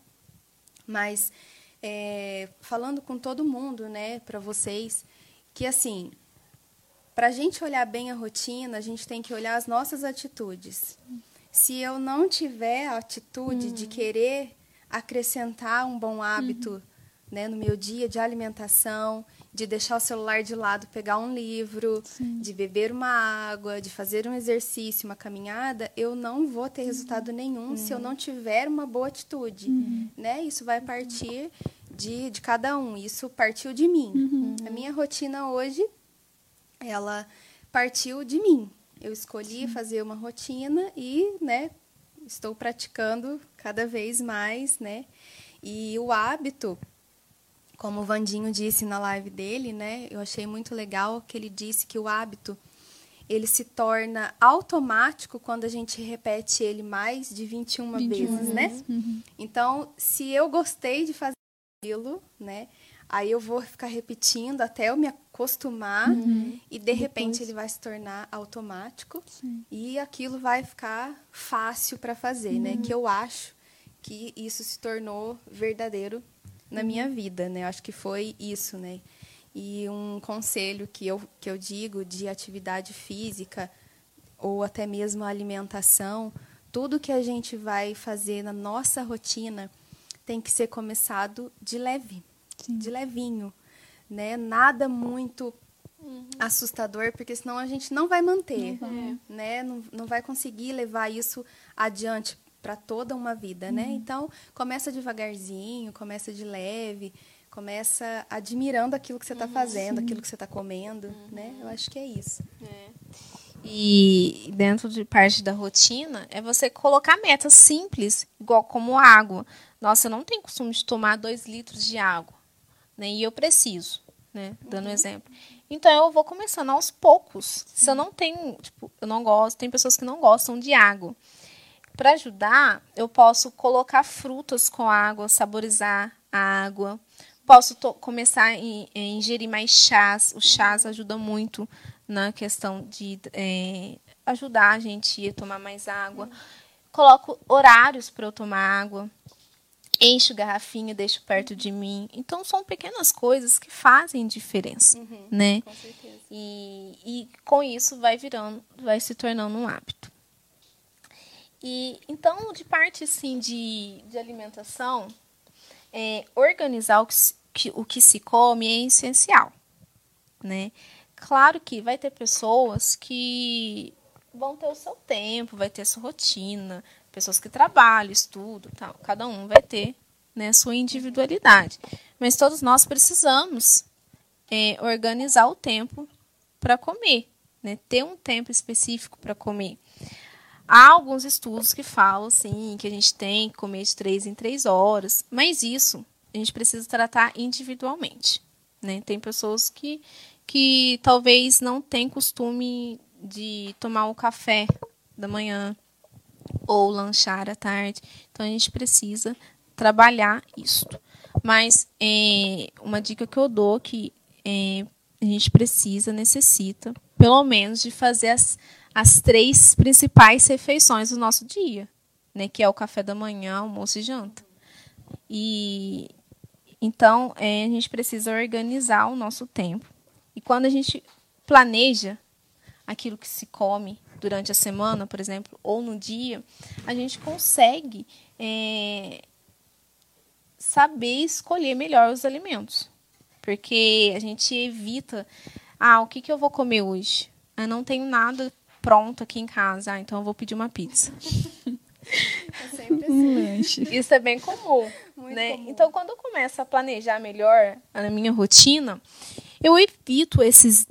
Mas é, falando com todo mundo, né, para vocês, que assim, para a gente olhar bem a rotina, a gente tem que olhar as nossas atitudes. Se eu não tiver a atitude uhum. de querer acrescentar um bom hábito uhum. né, no meu dia de alimentação, de deixar o celular de lado, pegar um livro, Sim. de beber uma água, de fazer um exercício, uma caminhada, eu não vou ter resultado nenhum uhum. se eu não tiver uma boa atitude, uhum. né? Isso vai partir de, de cada um. Isso partiu de mim. Uhum. A minha rotina hoje, ela partiu de mim. Eu escolhi Sim. fazer uma rotina e, né, estou praticando cada vez mais, né? E o hábito como o Vandinho disse na live dele, né? Eu achei muito legal que ele disse que o hábito ele se torna automático quando a gente repete ele mais de 21, 21 vezes, né? Uhum. Então, se eu gostei de fazer aquilo, né? Aí eu vou ficar repetindo até eu me acostumar uhum. e de repente ele vai se tornar automático Sim. e aquilo vai ficar fácil para fazer, né? uhum. né? Que eu acho que isso se tornou verdadeiro na uhum. minha vida, né? Eu acho que foi isso, né? E um conselho que eu, que eu digo de atividade física ou até mesmo alimentação, tudo que a gente vai fazer na nossa rotina tem que ser começado de leve, Sim. de levinho, né? Nada muito uhum. assustador, porque senão a gente não vai manter, uhum. né? Não, não vai conseguir levar isso adiante para toda uma vida, né? uhum. né? Então, começa devagarzinho, começa de leve, começa admirando aquilo que você está uhum, fazendo, aquilo que você está comendo, uhum. né? Eu acho que é isso. É. E dentro de parte da rotina é você colocar metas simples, igual como água. Nossa, eu não tenho costume de tomar dois litros de água, né? E eu preciso, né? Dando uhum. um exemplo. Então eu vou começando aos poucos. Se eu não tenho, tipo, eu não gosto, tem pessoas que não gostam de água. Para ajudar, eu posso colocar frutas com água, saborizar a água, Posso começar a ingerir mais chás. Os chás ajudam muito na questão de é, ajudar a gente a tomar mais água. Coloco horários para eu tomar água. Encho garrafinha, deixo perto de mim. Então são pequenas coisas que fazem diferença, uhum, né? Com certeza. E, e com isso vai virando, vai se tornando um hábito. E então, de parte assim de, de alimentação, é, organizar o que, que, o que se come é essencial, né? Claro que vai ter pessoas que vão ter o seu tempo, vai ter a sua rotina, pessoas que trabalham, estudam, tal. Cada um vai ter né, sua individualidade. Mas todos nós precisamos é, organizar o tempo para comer, né? Ter um tempo específico para comer. Há alguns estudos que falam, sim, que a gente tem que comer de três em três horas, mas isso a gente precisa tratar individualmente. Né? Tem pessoas que, que talvez não têm costume de tomar o café da manhã ou lanchar à tarde. Então a gente precisa trabalhar isso. Mas é, uma dica que eu dou que é, a gente precisa, necessita, pelo menos, de fazer as, as três principais refeições do nosso dia, né? Que é o café da manhã, almoço e janta. E então é, a gente precisa organizar o nosso tempo. E quando a gente planeja aquilo que se come durante a semana, por exemplo, ou no dia, a gente consegue é, saber escolher melhor os alimentos. Porque a gente evita, ah, o que, que eu vou comer hoje? Eu não tenho nada pronto aqui em casa, ah, então eu vou pedir uma pizza. É sempre assim. Um lanche. Isso é bem comum, Muito né? Comum. Então, quando eu começo a planejar melhor a minha rotina, eu evito esses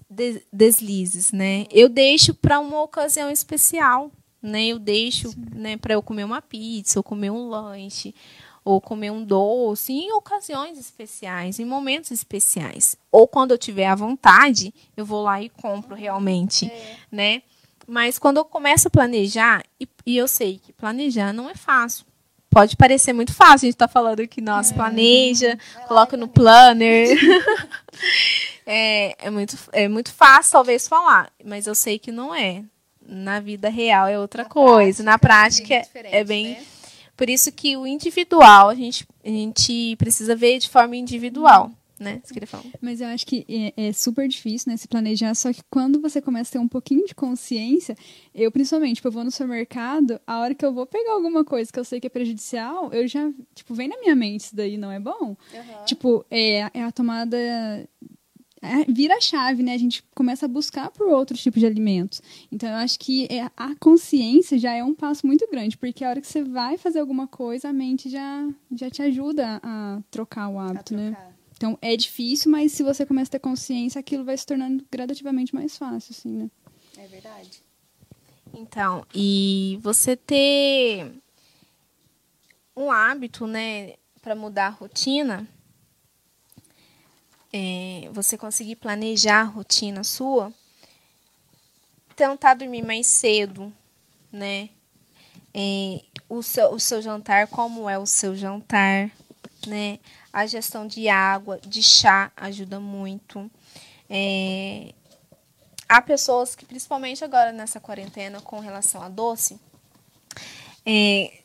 deslizes, né? Eu deixo para uma ocasião especial, né? Eu deixo, né, para eu comer uma pizza, ou comer um lanche, ou comer um doce em ocasiões especiais, em momentos especiais. Ou quando eu tiver à vontade, eu vou lá e compro realmente, é. né? Mas quando eu começo a planejar, e, e, eu sei que planejar não é fácil. Pode parecer muito fácil, a gente está falando que, nossa, é, planeja, é coloca no planner. é, é, muito, é muito fácil, talvez, falar, mas eu sei que não é. Na vida real é outra Na coisa. Prática, Na prática é, é bem. Né? Por isso que o individual, a gente, a gente precisa ver de forma individual né? Mas eu acho que é, é, super difícil, né, se planejar, só que quando você começa a ter um pouquinho de consciência, eu principalmente, tipo, eu vou no supermercado, a hora que eu vou pegar alguma coisa que eu sei que é prejudicial, eu já, tipo, vem na minha mente isso daí não é bom. Uhum. Tipo, é, é a tomada é, vira a chave, né? A gente começa a buscar por outros tipos de alimentos. Então, eu acho que é, a consciência já é um passo muito grande, porque a hora que você vai fazer alguma coisa, a mente já, já te ajuda a trocar o hábito, né? trocar. né? Então é difícil, mas se você começa a ter consciência, aquilo vai se tornando gradativamente mais fácil, assim, né? É verdade. Então, e você ter um hábito, né, para mudar a rotina, é, você conseguir planejar a rotina sua, tentar dormir mais cedo, né? É, o, seu, o seu jantar, como é o seu jantar, né? A gestão de água, de chá ajuda muito. É, há pessoas que, principalmente agora nessa quarentena, com relação a doce, é,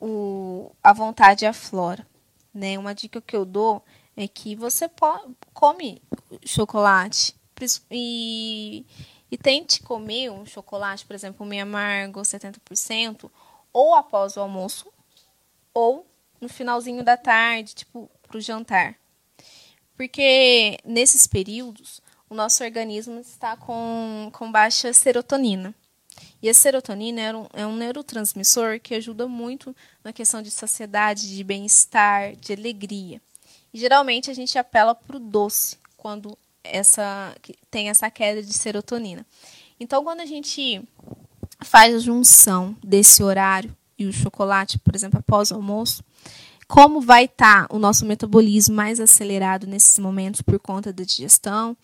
o, a vontade aflora. Né? Uma dica que eu dou é que você come chocolate e, e tente comer um chocolate, por exemplo, meio amargo, 70%, ou após o almoço, ou no finalzinho da tarde, tipo, para o jantar. Porque nesses períodos, o nosso organismo está com, com baixa serotonina. E a serotonina é um, é um neurotransmissor que ajuda muito na questão de saciedade, de bem-estar, de alegria. E geralmente a gente apela para o doce quando essa tem essa queda de serotonina. Então, quando a gente faz a junção desse horário e o chocolate, por exemplo, após o almoço, como vai estar tá o nosso metabolismo mais acelerado nesses momentos por conta da digestão,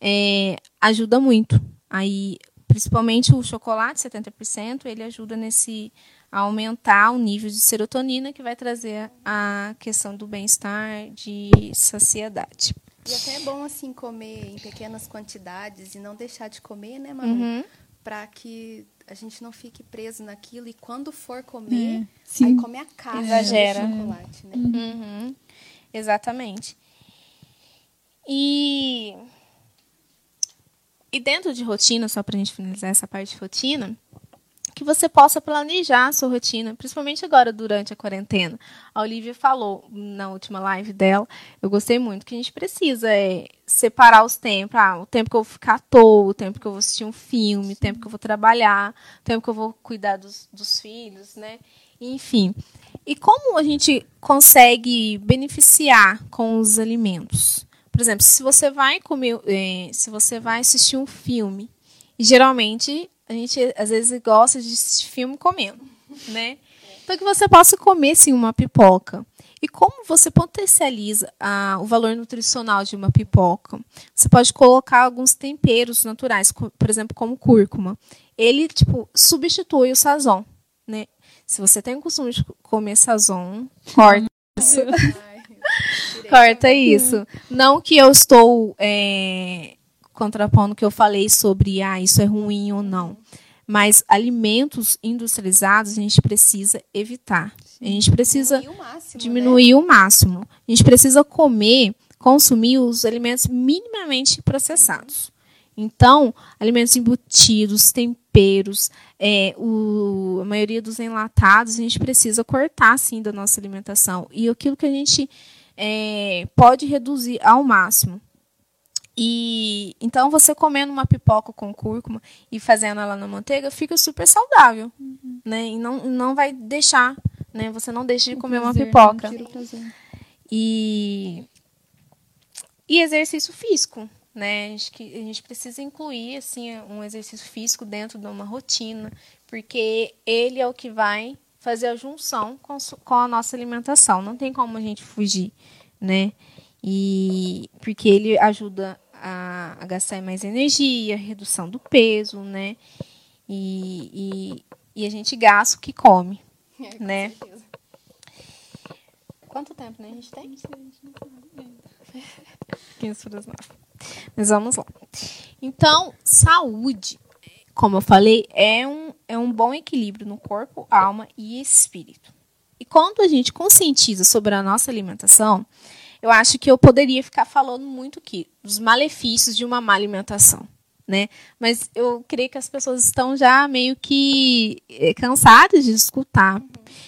é, ajuda muito. Aí, principalmente o chocolate, 70%, ele ajuda nesse a aumentar o nível de serotonina que vai trazer a questão do bem-estar, de saciedade. E até é bom assim comer em pequenas quantidades e não deixar de comer, né, Manu? Uhum. Para que a gente não fique preso naquilo e quando for comer, É, aí come a caixa Exagera. do chocolate, né? Uhum. Exatamente. E e dentro de rotina, só para a gente finalizar essa parte de rotina, que você possa planejar a sua rotina, principalmente agora durante a quarentena. A Olivia falou na última live dela, eu gostei muito, que a gente precisa é, separar os tempos. Ah, o tempo que eu vou ficar à toa, o tempo que eu vou assistir um filme, o tempo que eu vou trabalhar, o tempo que eu vou cuidar dos, dos filhos, né? Enfim. E como a gente consegue beneficiar com os alimentos? Por exemplo, se você vai comer, eh, se você vai assistir um filme, e geralmente a gente às vezes gosta de assistir filme comendo, né? Então que você possa comer sim uma pipoca. E como você potencializa ah, o valor nutricional de uma pipoca? Você pode colocar alguns temperos naturais, por exemplo, como cúrcuma. Ele tipo substitui o sazon, né? Se você tem o costume de comer sazon, corta tirei Corta isso. Não que eu estou é, contrapondo o que eu falei sobre ah, isso é ruim ou não. Mas alimentos industrializados a gente precisa evitar. A gente precisa Diminuir o máximo, né? diminuir o máximo. A gente precisa comer, consumir os alimentos minimamente processados. Então, alimentos embutidos, temperos, é, o- a maioria dos enlatados, a gente precisa cortar, sim, da nossa alimentação. E aquilo que a gente é, pode reduzir ao máximo. E então você comendo uma pipoca com cúrcuma e fazendo ela na manteiga fica super saudável, né? E não, não vai deixar, né? Você não deixa de comer uma Prazer, pipoca. o prazer. E, e exercício físico, né? Acho que a gente precisa incluir assim um exercício físico dentro de uma rotina, porque ele é o que vai fazer a junção com, com a nossa alimentação. Não tem como a gente fugir, né? E porque ele ajuda a, a gastar mais energia, redução do peso, né? E, e, e a gente gasta o que come, É, com né? certeza. Quanto tempo, né? A gente tem? 15 para as 9. Mas vamos lá. Então, saúde, como eu falei, é um, é um bom equilíbrio no corpo, alma e espírito. E quando a gente conscientiza sobre a nossa alimentação, eu acho que eu poderia ficar falando muito aqui dos malefícios de uma má alimentação. Né? Mas eu creio que as pessoas estão já meio que eh, cansadas de escutar.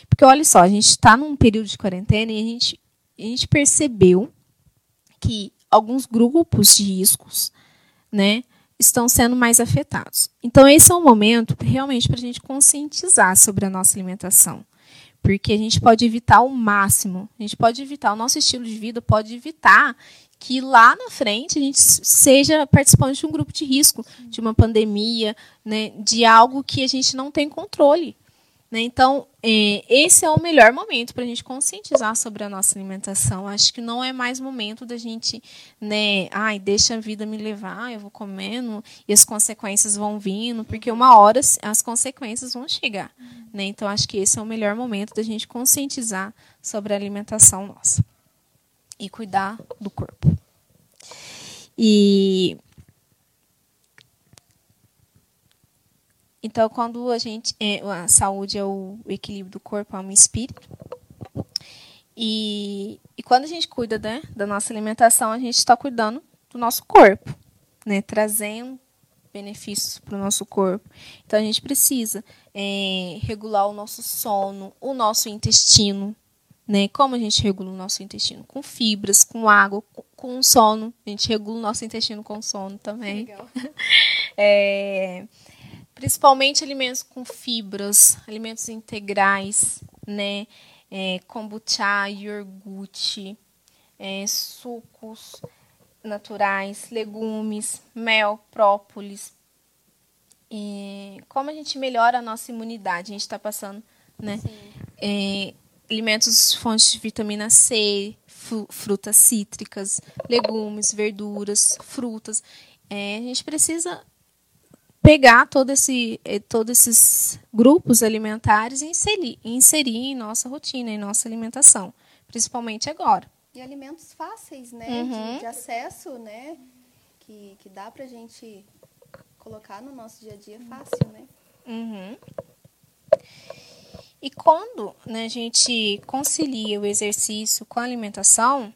Porque olha só, a gente está num período de quarentena e a gente, a gente percebeu que alguns grupos de riscos, né, estão sendo mais afetados. Então esse é um momento realmente para a gente conscientizar sobre a nossa alimentação, porque a gente pode evitar o máximo, a gente pode evitar o nosso estilo de vida pode evitar que lá na frente a gente seja participante de um grupo de risco, de uma pandemia, né, de algo que a gente não tem controle. Né? Então, é, esse é o melhor momento para a gente conscientizar sobre a nossa alimentação. Acho que não é mais momento da gente, né, ai, deixa a vida me levar, eu vou comendo e as consequências vão vindo, porque uma hora as consequências vão chegar. Né? Então, acho que esse é o melhor momento da gente conscientizar sobre a alimentação nossa e cuidar do corpo. E então quando a gente é, a saúde é o equilíbrio do corpo, alma e espírito. E, e quando a gente cuida né, da nossa alimentação, a gente está cuidando do nosso corpo, né, trazendo benefícios para o nosso corpo. Então a gente precisa é, regular o nosso sono, o nosso intestino, né? Como a gente regula o nosso intestino? Com fibras, com água, com sono. A gente regula o nosso intestino com sono também. Legal. é, principalmente alimentos com fibras, alimentos integrais, né? É, kombucha, iogurte, é, sucos naturais, legumes, mel, própolis. E como a gente melhora a nossa imunidade? A gente está passando, né? É, alimentos fontes de vitamina C, frutas cítricas, legumes, verduras, frutas. É, a gente precisa pegar todo esse, eh, todos esses grupos alimentares e inserir, inserir em nossa rotina, em nossa alimentação, principalmente agora. E alimentos fáceis, né? Uhum. De, de acesso, né? Que, que dá pra gente colocar no nosso dia a dia fácil, né? Uhum. E quando né, a gente concilia o exercício com a alimentação,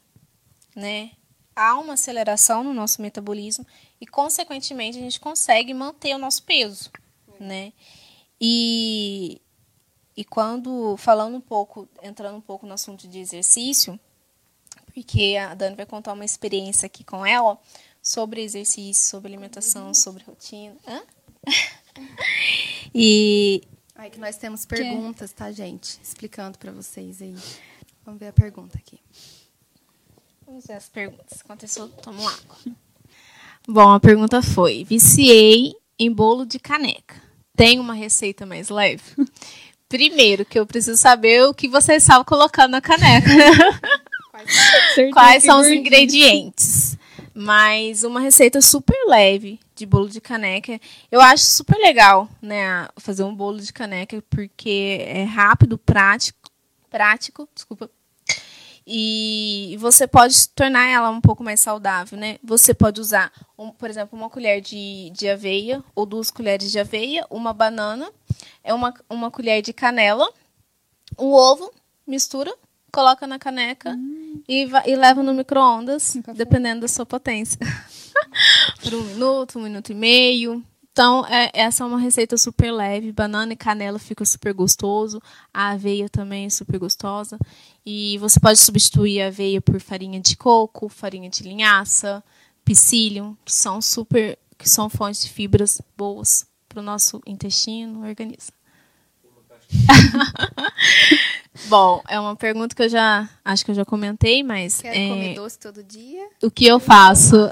né, há uma aceleração no nosso metabolismo e, consequentemente, a gente consegue manter o nosso peso, né? E, e quando, falando um pouco, entrando um pouco no assunto de exercício, porque a Dani vai contar uma experiência aqui com ela sobre exercício, sobre alimentação, sobre rotina. Hã? e, Ai, que nós temos perguntas, tá, gente? Explicando para vocês aí. Vamos ver a pergunta aqui. Vamos ver as perguntas. Enquanto isso, eu tomo água. Bom, a pergunta foi: viciei em bolo de caneca. Tem uma receita mais leve? Primeiro, que eu preciso saber o que vocês estavam colocando na caneca. Quais, Quais são os ingredientes? Mas uma receita super leve de bolo de caneca. Eu acho super legal, né, fazer um bolo de caneca porque é rápido, prático, prático, desculpa. E você pode tornar ela um pouco mais saudável, né? Você pode usar, um, por exemplo, uma colher de, de aveia ou duas colheres de aveia, uma banana, é uma, uma colher de canela, um ovo, mistura, coloca na caneca Hum. e, va- e leva no micro-ondas, dependendo da sua potência. Por um minuto, um minuto e meio. Então, é- essa é uma receita super leve. Banana e canela fica super gostoso. A aveia também é super gostosa. E você pode substituir a aveia por farinha de coco, farinha de linhaça, psyllium, que são super, que são fontes de fibras boas para o nosso intestino, organismo. Bom, é uma pergunta que eu já acho que eu já comentei, mas Quer é, comer doce todo dia? o que eu faço?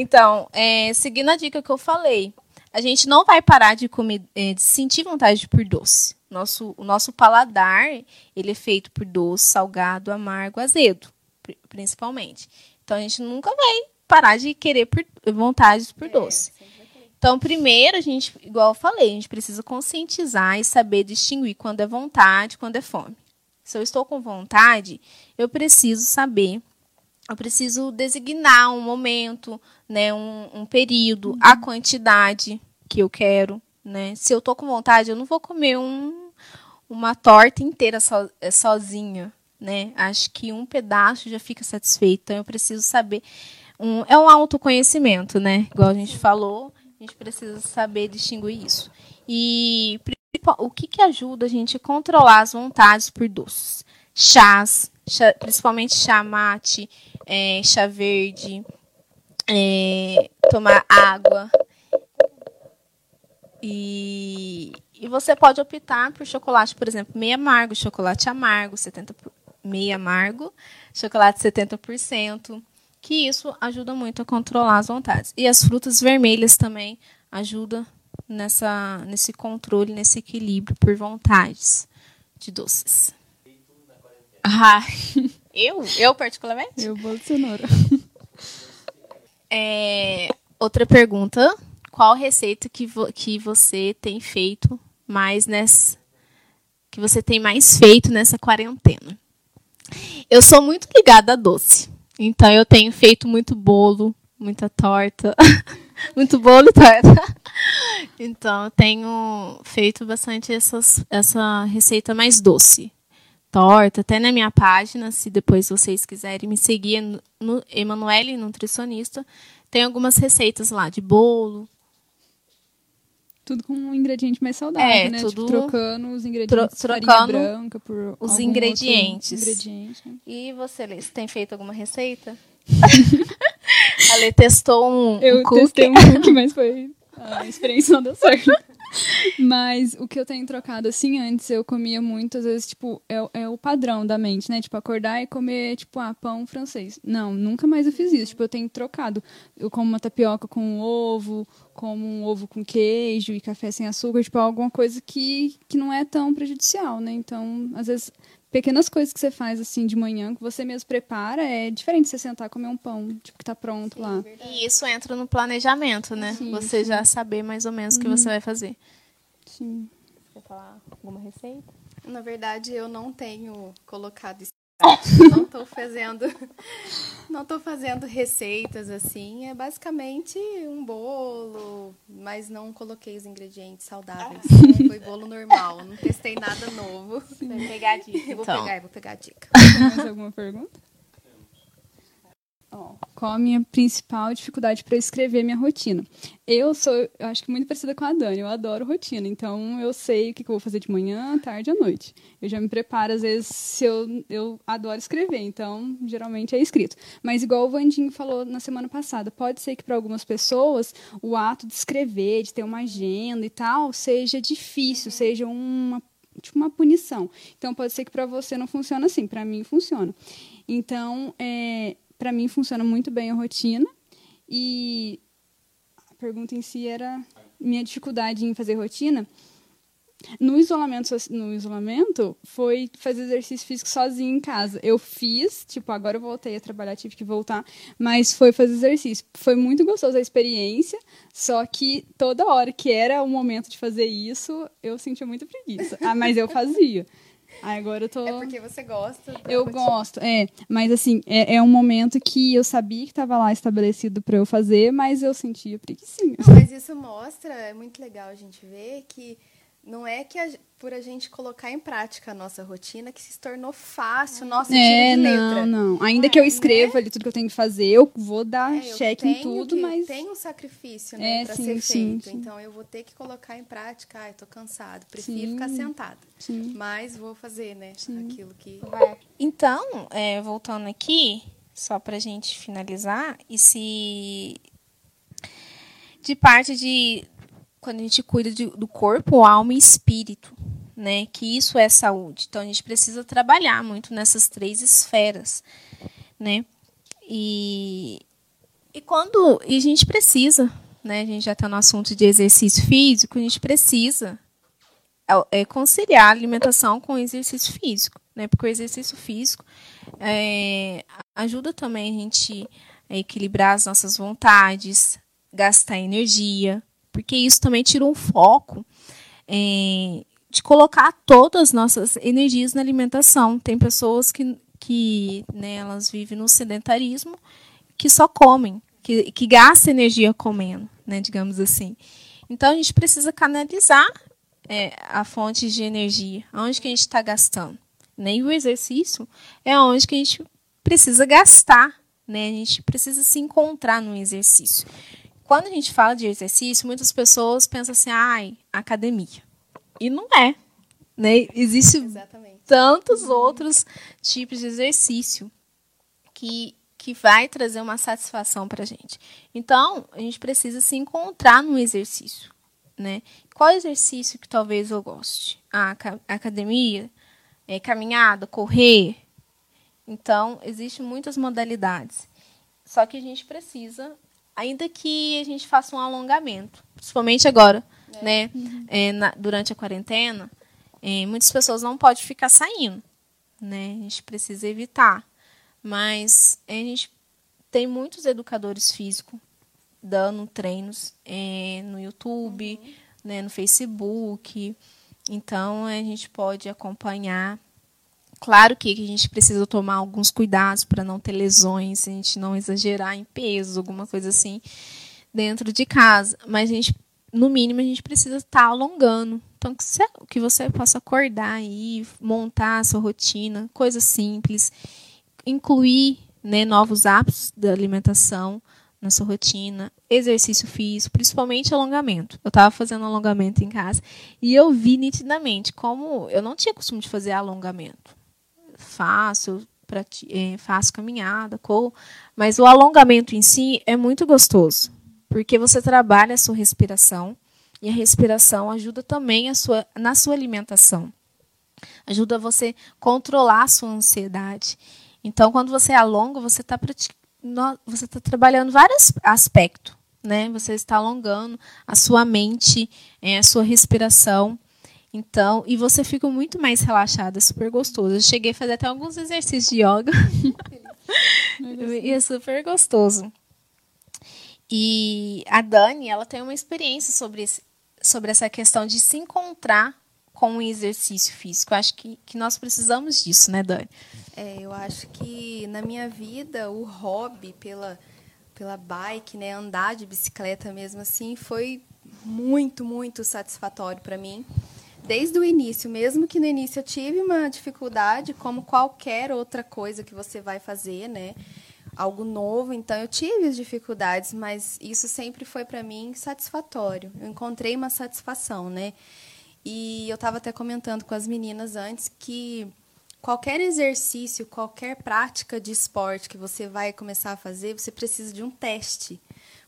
então, é, seguindo a dica que eu falei, a gente não vai parar de comer, é, de sentir vontade por doce. Nosso, o nosso paladar, ele é feito por doce, salgado, amargo, azedo, pri- principalmente. Então, a gente nunca vai parar de querer por, vontades por doce. Então, primeiro, a gente, igual eu falei, a gente precisa conscientizar e saber distinguir quando é vontade, quando é fome. Se eu estou com vontade, eu preciso saber, eu preciso designar um momento, né, um, um período, a quantidade que eu quero, né? Se eu tô com vontade, eu não vou comer um, uma torta inteira so, eh, sozinha, né? Acho que um pedaço já fica satisfeito. Então, eu preciso saber. Um, é um autoconhecimento, né? Igual a gente falou, a gente precisa saber distinguir isso. E o que, que ajuda a gente a controlar as vontades por doces? Chás, chá- principalmente chá mate, eh, chá verde, eh, tomar água. E, e você pode optar por chocolate, por exemplo, meio amargo, chocolate amargo, 70 por- meio amargo, chocolate 70%, que isso ajuda muito a controlar as vontades. E as frutas vermelhas também ajuda nessa, nesse controle, nesse equilíbrio por vontades de doces. Ah, eu? Eu particularmente? Eu vou de cenoura. É, outra pergunta. Qual receita que, vo que você tem feito mais nessa. Que você tem mais feito nessa quarentena? Eu sou muito ligada a doce. Então eu tenho feito muito bolo, muita torta. muito bolo e torta. Então eu tenho feito bastante essas, essa receita mais doce. Torta, até na minha página, se depois vocês quiserem me seguir no Emanuele Nutricionista, tem algumas receitas lá de bolo. Tudo com um ingrediente mais saudável, É, né? tudo Tipo, trocando os ingredientes tro- trocando branca por os ingredientes. ingrediente, né? E você, Lê, você tem feito alguma receita? a Lê testou um, Eu um cookie. testei um cookie, mas foi. A experiência não deu certo. Mas o que eu tenho trocado, assim, antes eu comia muito, às vezes, tipo, é, é o padrão da mente, né? Tipo, acordar e comer, tipo, ah, pão francês. Não, nunca mais eu fiz isso. Tipo, eu tenho trocado. Eu como uma tapioca com ovo, como um ovo com queijo e café sem açúcar, tipo, alguma coisa que, que não é tão prejudicial, né? Então, às vezes, pequenas coisas que você faz, assim, de manhã, que você mesmo prepara, é diferente de você sentar e comer um pão, tipo, que tá pronto lá. E isso entra no planejamento, né? Sim, você já saber mais ou menos o que você vai fazer. Sim. Quer falar alguma receita? Na verdade, eu não tenho colocado. Não estou fazendo, não tô fazendo receitas assim. É basicamente um bolo, mas não coloquei os ingredientes saudáveis. Foi bolo normal. Não testei nada novo. Vai pegar a dica, Eu vou então. pegar, vou pegar a dica. Tem mais alguma pergunta? Qual a minha principal dificuldade para escrever minha rotina? Eu sou, eu acho que muito parecida com a Dani, eu adoro rotina, então eu sei o que, eu vou fazer de manhã, tarde à noite. Eu já me preparo, às vezes, se eu, eu adoro escrever, então geralmente é escrito. Mas igual o Vandinho falou na semana passada, pode ser que para algumas pessoas o ato de escrever, de ter uma agenda e tal, seja difícil, seja uma tipo uma punição. Então pode ser que para você não funcione assim, para mim funciona. Então, é, para mim funciona muito bem a rotina e a pergunta em si era minha dificuldade em fazer rotina. No isolamento, no isolamento, foi fazer exercício físico sozinho em casa. Eu fiz, tipo, agora eu voltei a trabalhar, tive que voltar, mas foi fazer exercício. Foi muito gostosa a experiência, só que toda hora que era o momento de fazer isso, eu sentia muita preguiça. Ah, mas eu fazia. Agora eu tô. É porque você gosta. Eu rotina. gosto, é. Mas assim, é, é um momento que eu sabia que estava lá estabelecido para eu fazer, mas eu sentia preguicinha. Não, mas isso mostra, é muito legal a gente ver que não é que a- por a gente colocar em prática a nossa rotina que se tornou fácil, nossa, É, de não, letra. não. Ainda que eu escreva ali tudo que eu tenho que fazer, eu vou dar É, cheque em tudo, que- mas. Tem um sacrifício, né, É, pra sim, ser sim, feito. sim. Então eu vou ter que colocar em prática. Ai, tô cansado, prefiro Sim. ficar sentada. Sim. Mas vou fazer, né, aquilo que Então, é, voltando aqui, só pra gente finalizar, e se de parte de quando a gente cuida de- do corpo, alma e espírito, né? Que isso é saúde. Então a gente precisa trabalhar muito nessas três esferas, né? E, e quando e a gente precisa, né? A gente já está no assunto de exercício físico, a gente precisa é, é conciliar a alimentação com o exercício físico, né? Porque o exercício físico é, ajuda também a gente a equilibrar as nossas vontades, gastar energia, porque isso também tira um foco é, de colocar todas as nossas energias na alimentação. Tem pessoas que, que né, elas vivem no sedentarismo, que só comem, que, que gastam energia comendo, né, digamos assim. Então a gente precisa canalizar é, a fonte de energia, aonde que a gente está gastando. Né? E o exercício é onde que a gente precisa gastar, né? A gente precisa se encontrar no exercício. Quando a gente fala de exercício, muitas pessoas pensam assim, ai, academia. E não é. Né? Existe exatamente. tantos outros tipos de exercício que, que vai trazer uma satisfação para a gente. Então, a gente precisa se encontrar no exercício. Né? Qual exercício que talvez eu goste? A aca- academia, é, caminhada, correr. Então, existem muitas modalidades. Só que a gente precisa, ainda que a gente faça um alongamento, principalmente agora, é. né? É, na, durante a quarentena, é, muitas pessoas não podem ficar saindo, né? A gente precisa evitar. Mas a gente tem muitos educadores físicos dando treinos é, no YouTube, uhum. né, no Facebook. Então a gente pode acompanhar. Claro que a gente precisa tomar alguns cuidados para não ter lesões, a gente não exagerar em peso, alguma coisa assim, dentro de casa. Mas a gente, no mínimo, a gente precisa estar tá alongando. Então, que você, que você possa acordar aí, montar a sua rotina, coisa simples, incluir né, novos hábitos da alimentação na sua rotina, exercício físico, principalmente alongamento. Eu estava fazendo alongamento em casa e eu vi nitidamente como eu não tinha costume de fazer alongamento. Faço, é, faço caminhada, corro, mas o alongamento em si é muito gostoso, porque você trabalha a sua respiração e a respiração ajuda também a sua, na sua alimentação. Ajuda você controlar a sua ansiedade. Então, quando você alonga, você está você está trabalhando vários aspectos, né? Você está alongando a sua mente, é, a sua respiração. Então, e você fica muito mais relaxada, é super gostoso. Eu cheguei a fazer até alguns exercícios de yoga. e é super gostoso. E a Dani, ela tem uma experiência sobre, sobre essa questão de se encontrar com o exercício físico. Eu acho que, que nós precisamos disso, né, Dani? É, eu acho que na minha vida o hobby pela, pela bike, né, andar de bicicleta mesmo assim, foi muito, muito satisfatório para mim. Desde o início, mesmo que no início eu tive uma dificuldade, como qualquer outra coisa que você vai fazer, né? Algo novo, então eu tive as dificuldades, mas isso sempre foi para mim satisfatório. Eu encontrei uma satisfação, né? E eu estava até comentando com as meninas antes que qualquer exercício, qualquer prática de esporte que você vai começar a fazer, você precisa de um teste.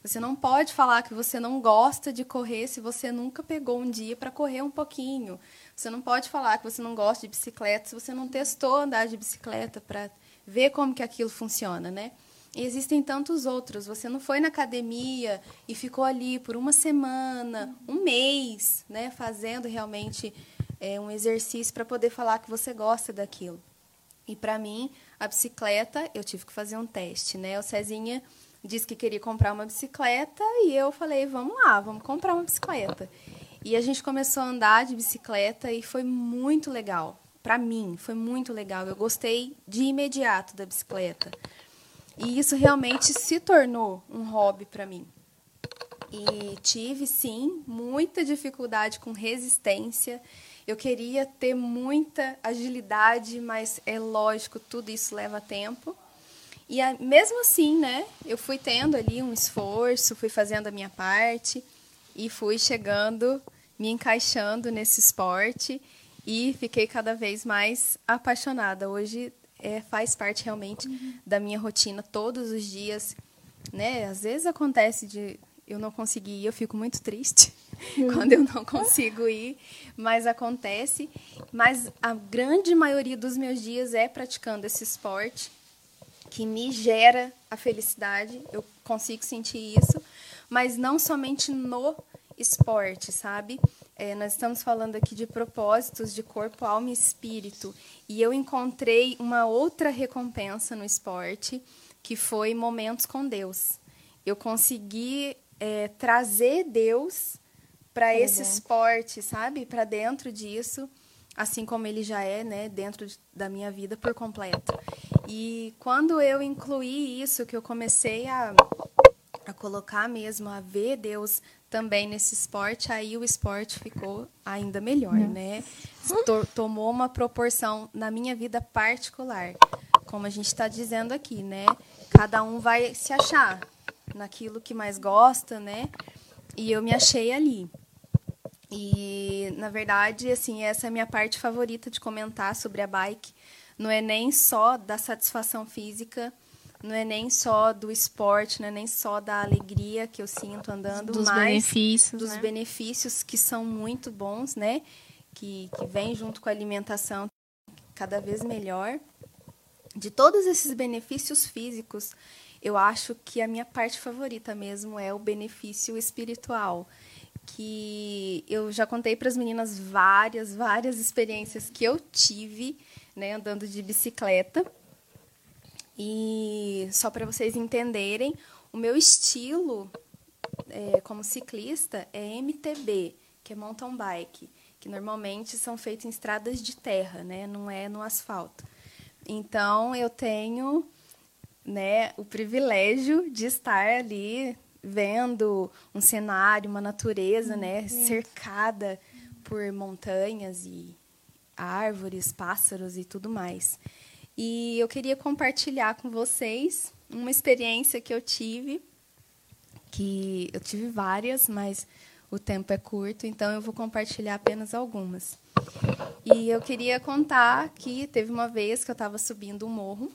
Você não pode falar que você não gosta de correr se você nunca pegou um dia para correr um pouquinho. Você não pode falar que você não gosta de bicicleta se você não testou andar de bicicleta para ver como que aquilo funciona, né? E existem tantos outros. Você não foi na academia e ficou ali por uma semana, um mês, né, fazendo realmente é, um exercício para poder falar que você gosta daquilo. E para mim, a bicicleta, eu tive que fazer um teste, né? O Cezinha disse que queria comprar uma bicicleta e eu falei, vamos lá, vamos comprar uma bicicleta. E a gente começou a andar de bicicleta e foi muito legal. Para mim, foi muito legal. Eu gostei de imediato da bicicleta. E isso realmente se tornou um hobby para mim. E tive, sim, muita dificuldade com resistência. Eu queria ter muita agilidade, mas é lógico, tudo isso leva tempo. E a, mesmo assim, né, eu fui tendo ali um esforço, fui fazendo a minha parte e fui chegando, me encaixando nesse esporte e fiquei cada vez mais apaixonada. Hoje é, faz parte realmente uhum. da minha rotina todos os dias. Né? Às vezes acontece de eu não conseguir ir, eu fico muito triste uhum. quando eu não consigo ir, mas acontece. Mas a grande maioria dos meus dias é praticando esse esporte que me gera a felicidade, eu consigo sentir isso, mas não somente no esporte, sabe? É, nós estamos falando aqui de propósitos de corpo, alma e espírito. E eu encontrei uma outra recompensa no esporte, que foi momentos com Deus. Eu consegui é, trazer Deus para esse esporte, sabe? Para dentro disso, assim como ele já é, né? Dentro de, da minha vida por completo. E quando eu incluí isso, que eu comecei a, a colocar mesmo, a ver Deus também nesse esporte, aí o esporte ficou ainda melhor, hum. né? Tomou uma proporção na minha vida particular, como a gente está dizendo aqui, né? Cada um vai se achar naquilo que mais gosta, né? E eu me achei ali. E, na verdade, assim, essa é a minha parte favorita de comentar sobre a bike. Não é nem só da satisfação física, não é nem só do esporte, não é nem só da alegria que eu sinto andando, dos mas benefícios, dos né? benefícios que são muito bons, né? Que, que vem junto com a alimentação cada vez melhor. De todos esses benefícios físicos, eu acho que a minha parte favorita mesmo é o benefício espiritual. Que eu já contei para as meninas várias, várias experiências que eu tive, né, andando de bicicleta. E só para vocês entenderem, o meu estilo é, como ciclista é MTB, que é mountain bike, que normalmente são feitos em estradas de terra, né, não é no asfalto. Então eu tenho, né, o privilégio de estar ali vendo um cenário, uma natureza, hum, né, cercada por montanhas e árvores, pássaros e tudo mais. E eu queria compartilhar com vocês uma experiência que eu tive, que eu tive várias, mas o tempo é curto, então eu vou compartilhar apenas algumas. E eu queria contar que teve uma vez que eu estava subindo um morro.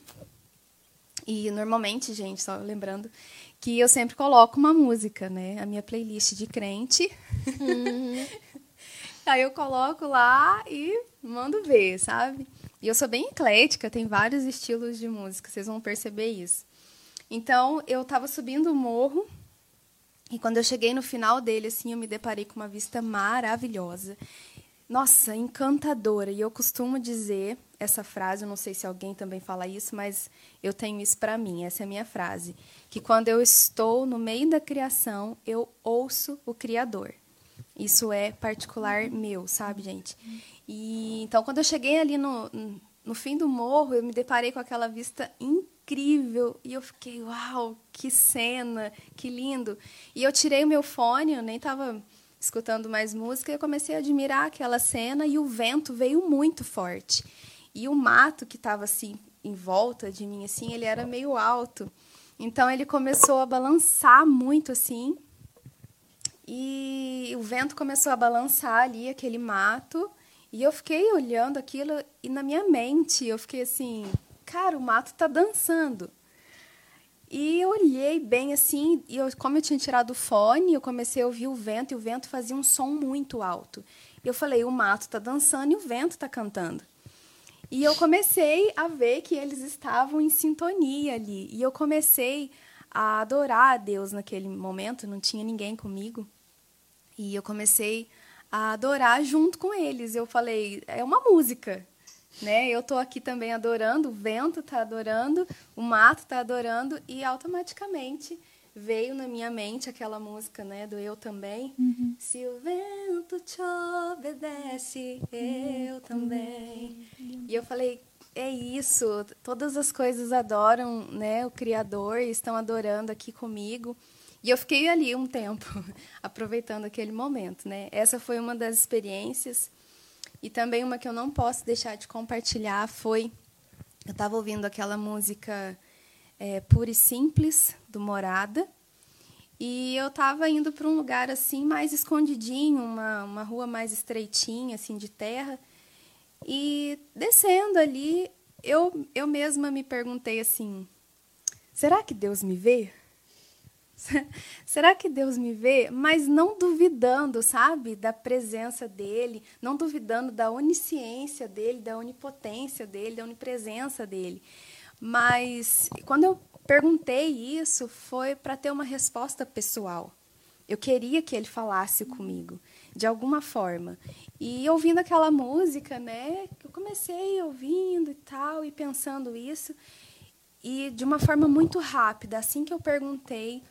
E normalmente, gente, só lembrando, que eu sempre coloco uma música, né? A minha playlist de crente. Uhum. Aí eu coloco lá e mando ver, sabe? E eu sou bem eclética, tem vários estilos de música, vocês vão perceber isso. Então, eu estava subindo o morro e quando eu cheguei no final dele, assim, eu me deparei com uma vista maravilhosa. Nossa, encantadora. E eu costumo dizer essa frase, eu não sei se alguém também fala isso, mas eu tenho isso para mim, essa é a minha frase, que quando eu estou no meio da criação, eu ouço o criador. Isso é particular meu, sabe, gente? E então quando eu cheguei ali no, no fim do morro, eu me deparei com aquela vista incrível e eu fiquei, uau, que cena, que lindo. E eu tirei o meu fone, eu nem estava escutando mais música, eu comecei a admirar aquela cena e o vento veio muito forte. E o mato que estava assim em volta de mim assim, ele era meio alto. Então ele começou a balançar muito assim. E o vento começou a balançar ali aquele mato, e eu fiquei olhando aquilo e na minha mente eu fiquei assim, cara, o mato está dançando. E eu olhei bem assim, e eu, como eu tinha tirado o fone, eu comecei a ouvir o vento, e o vento fazia um som muito alto. E eu falei, o mato está dançando e o vento está cantando. E eu comecei a ver que eles estavam em sintonia ali. E eu comecei a adorar a Deus naquele momento, não tinha ninguém comigo. E eu comecei a adorar junto com eles. Eu falei, é uma música, né? Eu estou aqui também adorando, o vento está adorando, o mato está adorando e automaticamente veio na minha mente aquela música, né, do Eu Também. Uhum. Se o vento te obedece, eu também. E eu falei, é isso, todas as coisas adoram, né, o Criador e estão adorando aqui comigo. E eu fiquei ali um tempo, aproveitando aquele momento, né? Essa foi uma das experiências. E também uma que eu não posso deixar de compartilhar foi eu estava ouvindo aquela música é, Pura e Simples, do Morada. E eu estava indo para um lugar assim mais escondidinho, uma, uma rua mais estreitinha, assim, de terra. E descendo ali, eu, eu mesma me perguntei assim: será que Deus me vê? Será que Deus me vê? Mas não duvidando, sabe, da presença dele, não duvidando da onisciência dele, da onipotência dele, da onipresença dele. Mas quando eu perguntei isso, foi para ter uma resposta pessoal. Eu queria que ele falasse comigo, de alguma forma. E ouvindo aquela música, né, eu comecei ouvindo e tal, e pensando isso. E de uma forma muito rápida, assim que eu perguntei,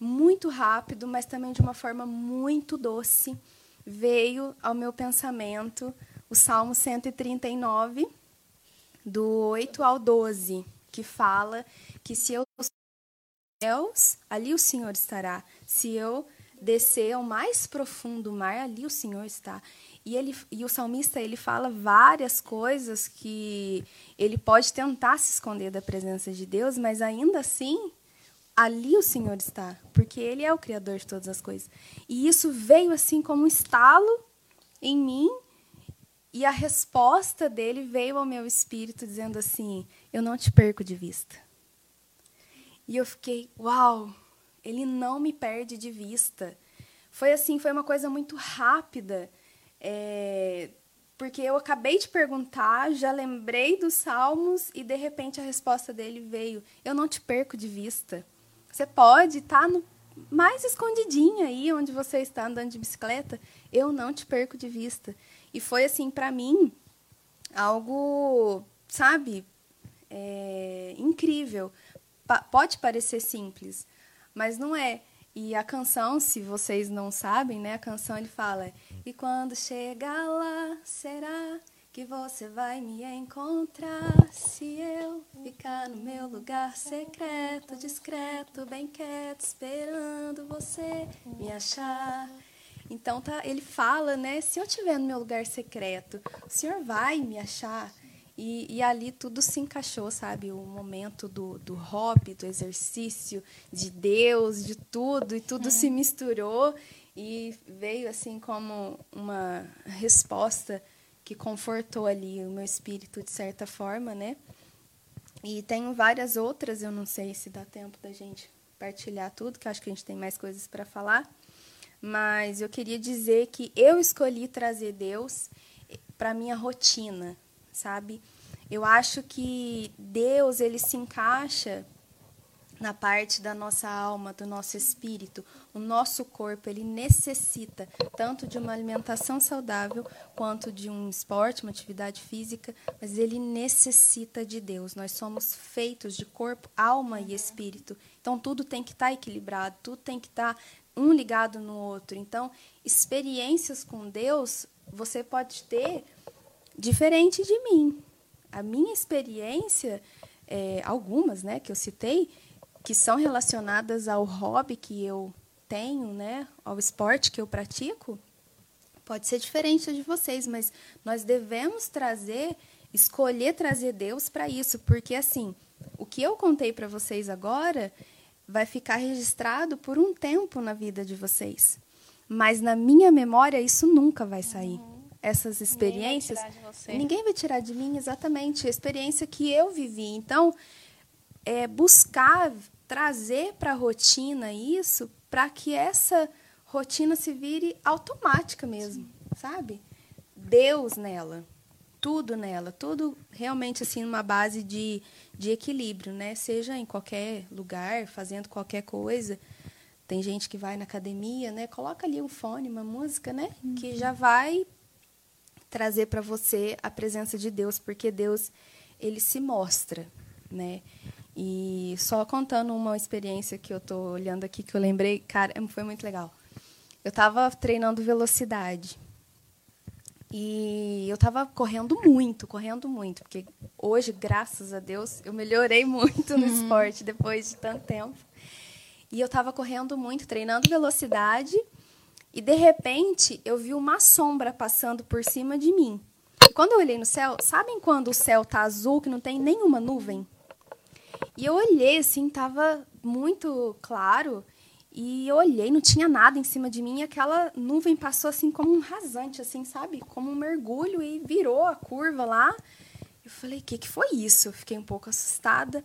muito rápido, mas também de uma forma muito doce, veio ao meu pensamento o Salmo 139, do 8 ao 12, que fala que se eu céus, ali o Senhor estará. Se eu descer ao mais profundo mar, ali o Senhor está. E, ele, e o salmista ele fala várias coisas que ele pode tentar se esconder da presença de Deus, mas ainda assim ali o Senhor está, porque Ele é o Criador de todas as coisas. E isso veio assim como um estalo em mim, e a resposta dele veio ao meu espírito dizendo assim: Eu não te perco de vista. E eu fiquei, uau, ele não me perde de vista. Foi assim, foi uma coisa muito rápida. É, porque eu acabei de perguntar, já lembrei dos salmos e de repente a resposta dele veio: Eu não te perco de vista. Você pode estar tá no mais escondidinha aí, onde você está andando de bicicleta, eu não te perco de vista. E foi assim para mim algo, sabe, é, incrível. Pode parecer simples, mas não é. E a canção, se vocês não sabem, né, a canção ele fala: "E quando chegar lá, será que você vai me encontrar se eu ficar no meu lugar secreto, discreto, bem quieto, esperando você me achar. Então tá, ele fala, né? Se eu estiver no meu lugar secreto, o senhor vai me achar. E, e, ali tudo se encaixou, sabe? O momento do, do hobby, do exercício, de Deus, de tudo, e tudo se misturou e veio assim como uma resposta que confortou ali o meu espírito de certa forma, né? E tenho várias outras, eu não sei se dá tempo da gente partilhar tudo, que acho que a gente tem mais coisas para falar. Mas eu queria dizer que eu escolhi trazer Deus para minha rotina, sabe? Eu acho que Deus ele se encaixa na parte da nossa alma, do nosso espírito, o nosso corpo, ele necessita tanto de uma alimentação saudável quanto de um esporte, uma atividade física, mas ele necessita de Deus. Nós somos feitos de corpo, alma e espírito. Então tudo tem que estar tá equilibrado, tudo tem que estar tá um ligado no outro. Então, experiências com Deus você pode ter diferente de mim. A minha experiência, é, algumas, né, que eu citei, que são relacionadas ao hobby que eu tenho, né, ao esporte que eu pratico, pode ser diferente de vocês, mas nós devemos trazer, escolher trazer Deus para isso, porque assim, o que eu contei para vocês agora vai ficar registrado por um tempo na vida de vocês. Mas na minha memória isso nunca vai sair. Uhum. Essas experiências, ninguém vai, ninguém vai tirar de mim exatamente a experiência que eu vivi. Então, é, buscar trazer para a rotina isso para que essa rotina se vire automática mesmo, Sim. sabe? Deus nela, tudo nela, tudo realmente assim numa base de, de equilíbrio, né? Seja em qualquer lugar, fazendo qualquer coisa. Tem gente que vai na academia, né? Coloca ali um fone, uma música, né? Uhum. Que já vai trazer para você a presença de Deus, porque Deus ele se mostra, né? E só contando uma experiência que eu estou olhando aqui, que eu lembrei, cara, foi muito legal. Eu estava treinando velocidade. E eu estava correndo muito, correndo muito, porque hoje, graças a Deus, eu melhorei muito no uhum. esporte depois de tanto tempo. E eu estava correndo muito, treinando velocidade, e de repente eu vi uma sombra passando por cima de mim. E quando eu olhei no céu, sabem quando o céu tá azul, que não tem nenhuma nuvem? E eu olhei, assim, tava muito claro. E eu olhei, não tinha nada em cima de mim. E aquela nuvem passou, assim, como um rasante, assim, sabe? Como um mergulho e virou a curva lá. Eu falei, o que, que foi isso? Eu fiquei um pouco assustada.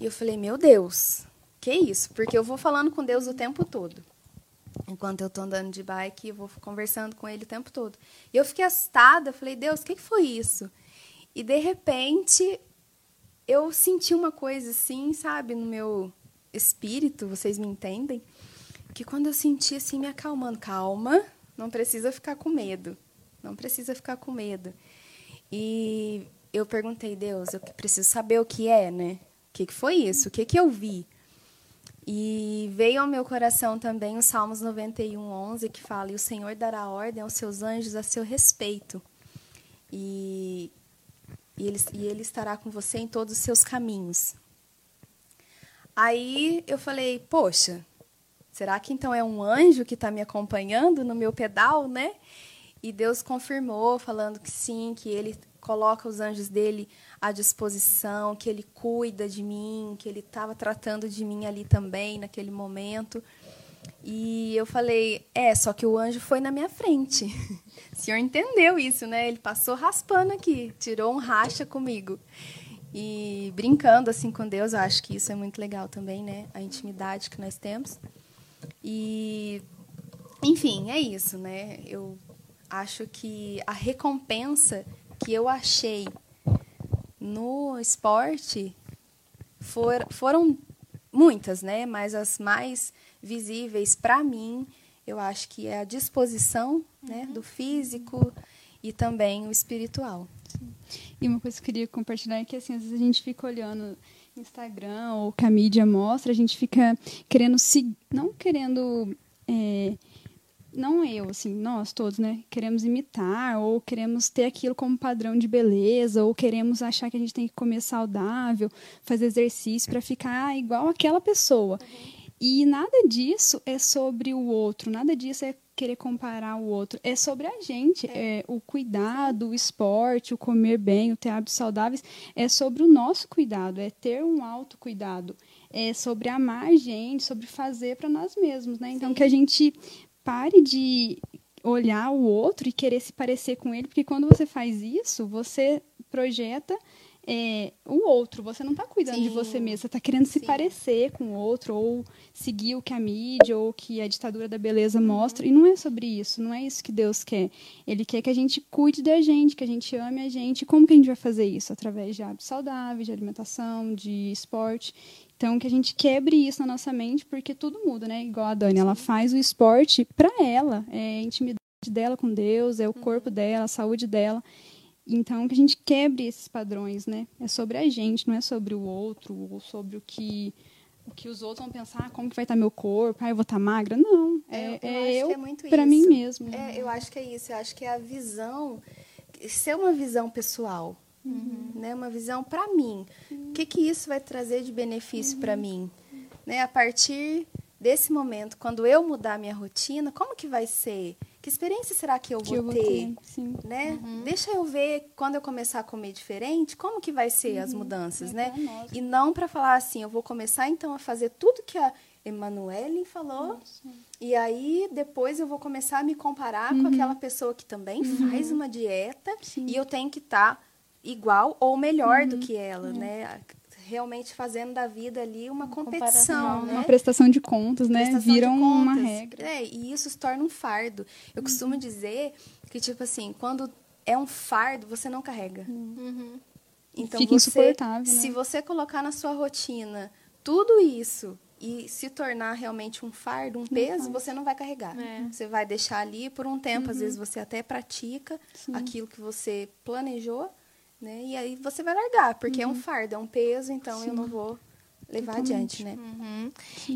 E eu falei, meu Deus, que isso? Porque eu vou falando com Deus o tempo todo. Enquanto eu tô andando de bike, eu vou conversando com ele o tempo todo. E eu fiquei assustada, falei, Deus, o que, que foi isso? E de repente eu senti uma coisa assim, sabe, no meu espírito, vocês me entendem? Que quando eu senti assim me acalmando, calma, não precisa ficar com medo. Não precisa ficar com medo. E eu perguntei, Deus, eu preciso saber o que é, né? O que, que foi isso? O que, que eu vi? E veio ao meu coração também o Salmos 91, 11, que fala: E o Senhor dará ordem aos seus anjos a seu respeito. E e ele, e ele estará com você em todos os seus caminhos. Aí eu falei, poxa, será que então é um anjo que está me acompanhando no meu pedal, né? E Deus confirmou, falando que sim, que ele coloca os anjos dele à disposição, que ele cuida de mim, que ele estava tratando de mim ali também, naquele momento. E eu falei, é, só que o anjo foi na minha frente. o senhor entendeu isso, né? Ele passou raspando aqui, tirou um racha comigo. E brincando assim com Deus, eu acho que isso é muito legal também, né? A intimidade que nós temos. E enfim, é isso, né? Eu acho que a recompensa que eu achei no esporte for, foram muitas, né? Mas as mais visíveis para mim, eu acho que é a disposição, né, do físico e também o espiritual. E uma coisa que eu queria compartilhar é que assim, às vezes a gente fica olhando Instagram ou que a mídia mostra, a gente fica querendo se não querendo é, não eu, assim, nós todos, né? Queremos imitar ou queremos ter aquilo como padrão de beleza ou queremos achar que a gente tem que comer saudável, fazer exercício para ficar igual aquela pessoa. Uhum. E nada disso é sobre o outro, nada disso é querer comparar o outro. É sobre a gente. É. é o cuidado, o esporte, o comer bem, o ter hábitos saudáveis. É sobre o nosso cuidado, é ter um autocuidado. É sobre amar a gente, sobre fazer para nós mesmos, né? Então, Sim. que a gente pare de olhar o outro e querer se parecer com ele, porque quando você faz isso, você projeta é, o outro. Você não está cuidando Sim. de você mesmo, você está querendo se Sim. parecer com o outro, ou seguir o que a mídia ou que a ditadura da beleza uhum. mostra. E não é sobre isso, não é isso que Deus quer. Ele quer que a gente cuide da gente, que a gente ame a gente. Como que a gente vai fazer isso? Através de hábitos saudáveis, de alimentação, de esporte. Então, que a gente quebre isso na nossa mente, porque tudo muda, né? Igual a Dani, ela faz o esporte para ela, é a intimidade dela com Deus, é o corpo uhum. dela, a saúde dela. Então, que a gente quebre esses padrões, né? É sobre a gente, não é sobre o outro, ou sobre o que, o que os outros vão pensar, ah, como que vai estar meu corpo, ah, eu vou estar magra. Não, é, é eu, é eu para mim mesmo. É, eu acho que é isso, eu acho que é a visão, ser uma visão pessoal, uhum. né? Uma visão para mim. Uhum. O que que isso vai trazer de benefício uhum. para mim? Né? A partir desse momento, quando eu mudar minha rotina, como que vai ser? Que experiência será que eu vou, que eu vou ter? ter né? Uhum. Deixa eu ver quando eu começar a comer diferente, como que vai ser uhum. as mudanças, é né? E não para falar assim, eu vou começar então a fazer tudo que a Emanuele falou. Nossa. E aí depois eu vou começar a me comparar uhum. com aquela pessoa que também uhum. faz uma dieta Sim. e eu tenho que estar tá igual ou melhor do uhum. que ela, é. né? Realmente fazendo da vida ali uma, uma competição, né? Uma prestação de contas, né? Prestação Viram uma regra. É, e isso se torna um fardo. Eu uhum. costumo dizer que, tipo assim, quando é um fardo, você não carrega. Uhum. Então, Fica você, insuportável, né? se você colocar na sua rotina tudo isso e se tornar realmente um fardo, um peso, você não vai carregar. É. Você vai deixar ali por um tempo. Uhum. Às vezes você até pratica Sim. aquilo que você planejou, né? E aí você vai largar, porque uhum. é um uhum. fardo, é um peso, então Sim. eu não vou levar Totalmente. adiante, né? Uhum.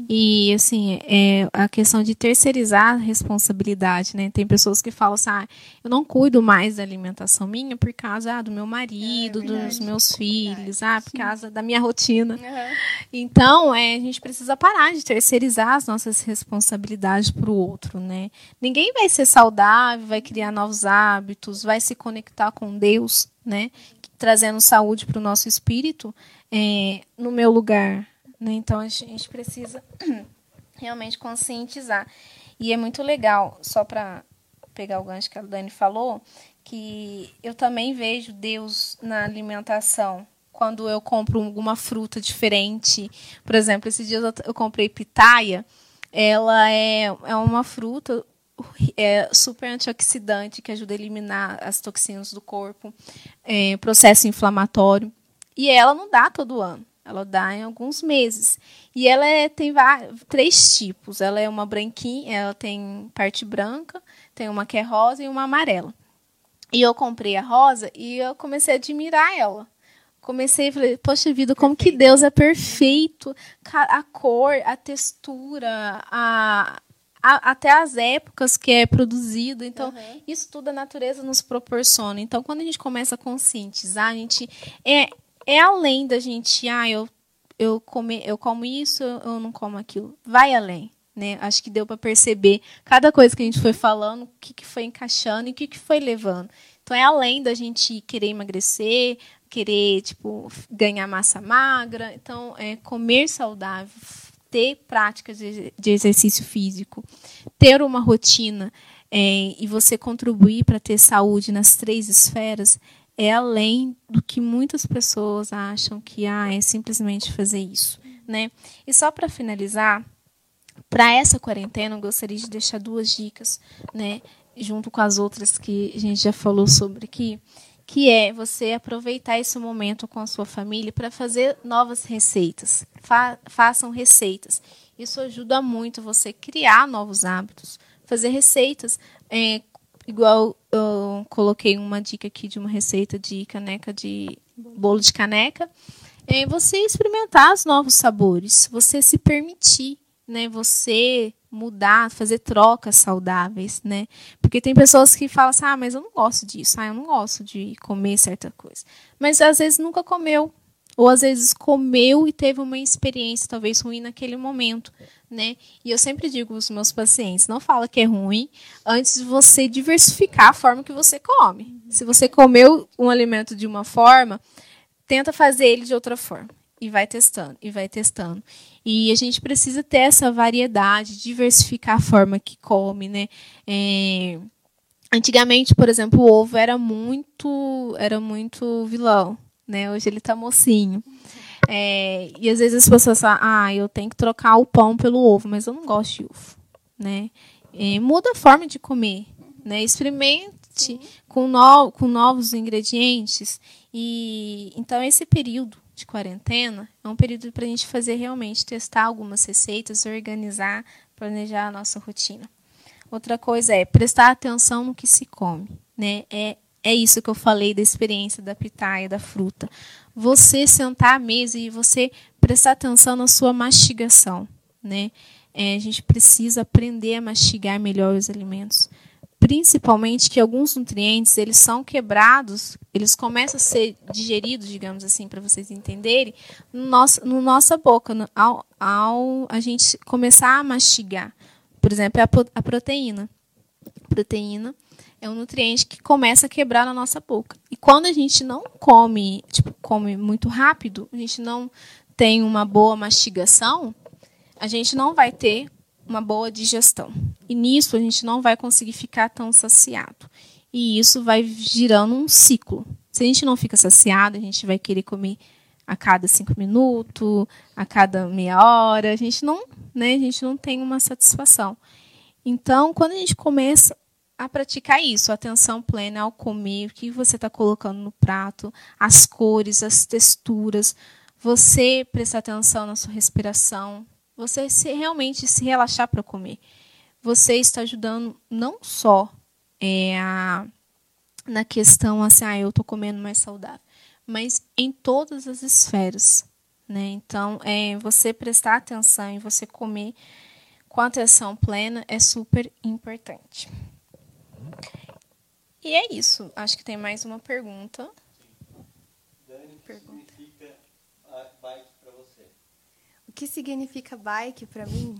E assim, é a questão de terceirizar a responsabilidade, né? Tem pessoas que falam assim, ah, eu não cuido mais da alimentação minha por causa ah, do meu marido, é, dos meus filhos, ah, por Sim. causa da minha rotina. Uhum. Então, é, a gente precisa parar de terceirizar as nossas responsabilidades para o outro, né? Ninguém vai ser saudável, vai criar novos hábitos, vai se conectar com Deus, né? Trazendo saúde para o nosso espírito é, no meu lugar. Né? Então a gente precisa realmente conscientizar. E é muito legal, só para pegar o gancho que a Dani falou, que eu também vejo Deus na alimentação. Quando eu compro alguma fruta diferente, por exemplo, esses dias eu comprei pitaia, ela é, é uma fruta é super antioxidante que ajuda a eliminar as toxinas do corpo, é, processo inflamatório. E ela não dá todo ano, ela dá em alguns meses. E ela é, tem vários, três tipos. Ela é uma branquinha, ela tem parte branca, tem uma que é rosa e uma amarela. E eu comprei a rosa e eu comecei a admirar ela. Comecei a falar, poxa vida, como perfeito. que Deus é perfeito. A cor, a textura, a, a, até as épocas que é produzido. Então, uhum. isso tudo a natureza nos proporciona. Então, quando a gente começa a conscientizar, a gente é, é além da gente, ah, eu, eu, come, eu como isso, eu não como aquilo. Vai além. Né? Acho que deu para perceber cada coisa que a gente foi falando, o que, que foi encaixando e o que, que foi levando. Então é além da gente querer emagrecer, querer tipo ganhar massa magra. Então é comer saudável, ter práticas de, exercício físico, ter uma rotina é, e você contribuir para ter saúde nas três esferas é além do que muitas pessoas acham que ah, é simplesmente fazer isso, né? E só para finalizar, para essa quarentena, eu gostaria de deixar duas dicas, né, junto com as outras que a gente já falou sobre aqui, que é você aproveitar esse momento com a sua família para fazer novas receitas. Fa façam receitas. Isso ajuda muito você criar novos hábitos, fazer receitas. É, igual eu coloquei uma dica aqui de uma receita de caneca de bolo de caneca. É você experimentar os novos sabores, você se permitir, né? Você mudar, fazer trocas saudáveis, né? Porque tem pessoas que falam assim, ah, mas eu não gosto disso, ah, eu não gosto de comer certa coisa. Mas às vezes nunca comeu, ou às vezes comeu e teve uma experiência talvez ruim naquele momento, né? E eu sempre digo aos meus pacientes, não fala que é ruim antes de você diversificar a forma que você come. Se você comeu um alimento de uma forma, tenta fazer ele de outra forma e vai testando, e vai testando. E a gente precisa ter essa variedade, diversificar a forma que come, né? É... Antigamente, por exemplo, o ovo era muito, era muito vilão, né? Hoje ele tá mocinho. É... E às vezes as pessoas falam, ah, eu tenho que trocar o pão pelo ovo, mas eu não gosto de ovo, né? É... Muda a forma de comer, né? Experimente com, no... com novos ingredientes. E então esse período de quarentena é um período para a gente fazer realmente testar algumas receitas, organizar, planejar a nossa rotina. Outra coisa é prestar atenção no que se come, né? É é isso que eu falei da experiência da pitaia, da fruta. Você sentar à mesa e você prestar atenção na sua mastigação, né? É, a gente precisa aprender a mastigar melhor os alimentos principalmente que alguns nutrientes eles são quebrados, eles começam a ser digeridos, digamos assim, para vocês entenderem, no, nosso, no nossa boca, no, ao, ao a gente começar a mastigar. Por exemplo, a, a proteína. A proteína é um nutriente que começa a quebrar na nossa boca. E quando a gente não come, tipo, come muito rápido, a gente não tem uma boa mastigação, a gente não vai ter uma boa digestão. E nisso a gente não vai conseguir ficar tão saciado. E isso vai girando um ciclo. Se a gente não fica saciado, a gente vai querer comer a cada cinco minutos, a cada meia hora. A gente não, né? A gente não tem uma satisfação. Então, quando a gente começa a praticar isso, atenção plena ao comer, o que você está colocando no prato, as cores, as texturas, você prestar atenção na sua respiração, você se, realmente se relaxar para comer. Você está ajudando não só é, a, na questão assim, ah, eu estou comendo mais saudável, mas em todas as esferas. Né? Então, é, você prestar atenção e você comer com atenção plena é super importante. E é isso. Acho que tem mais uma pergunta. pergunta que significa bike para mim?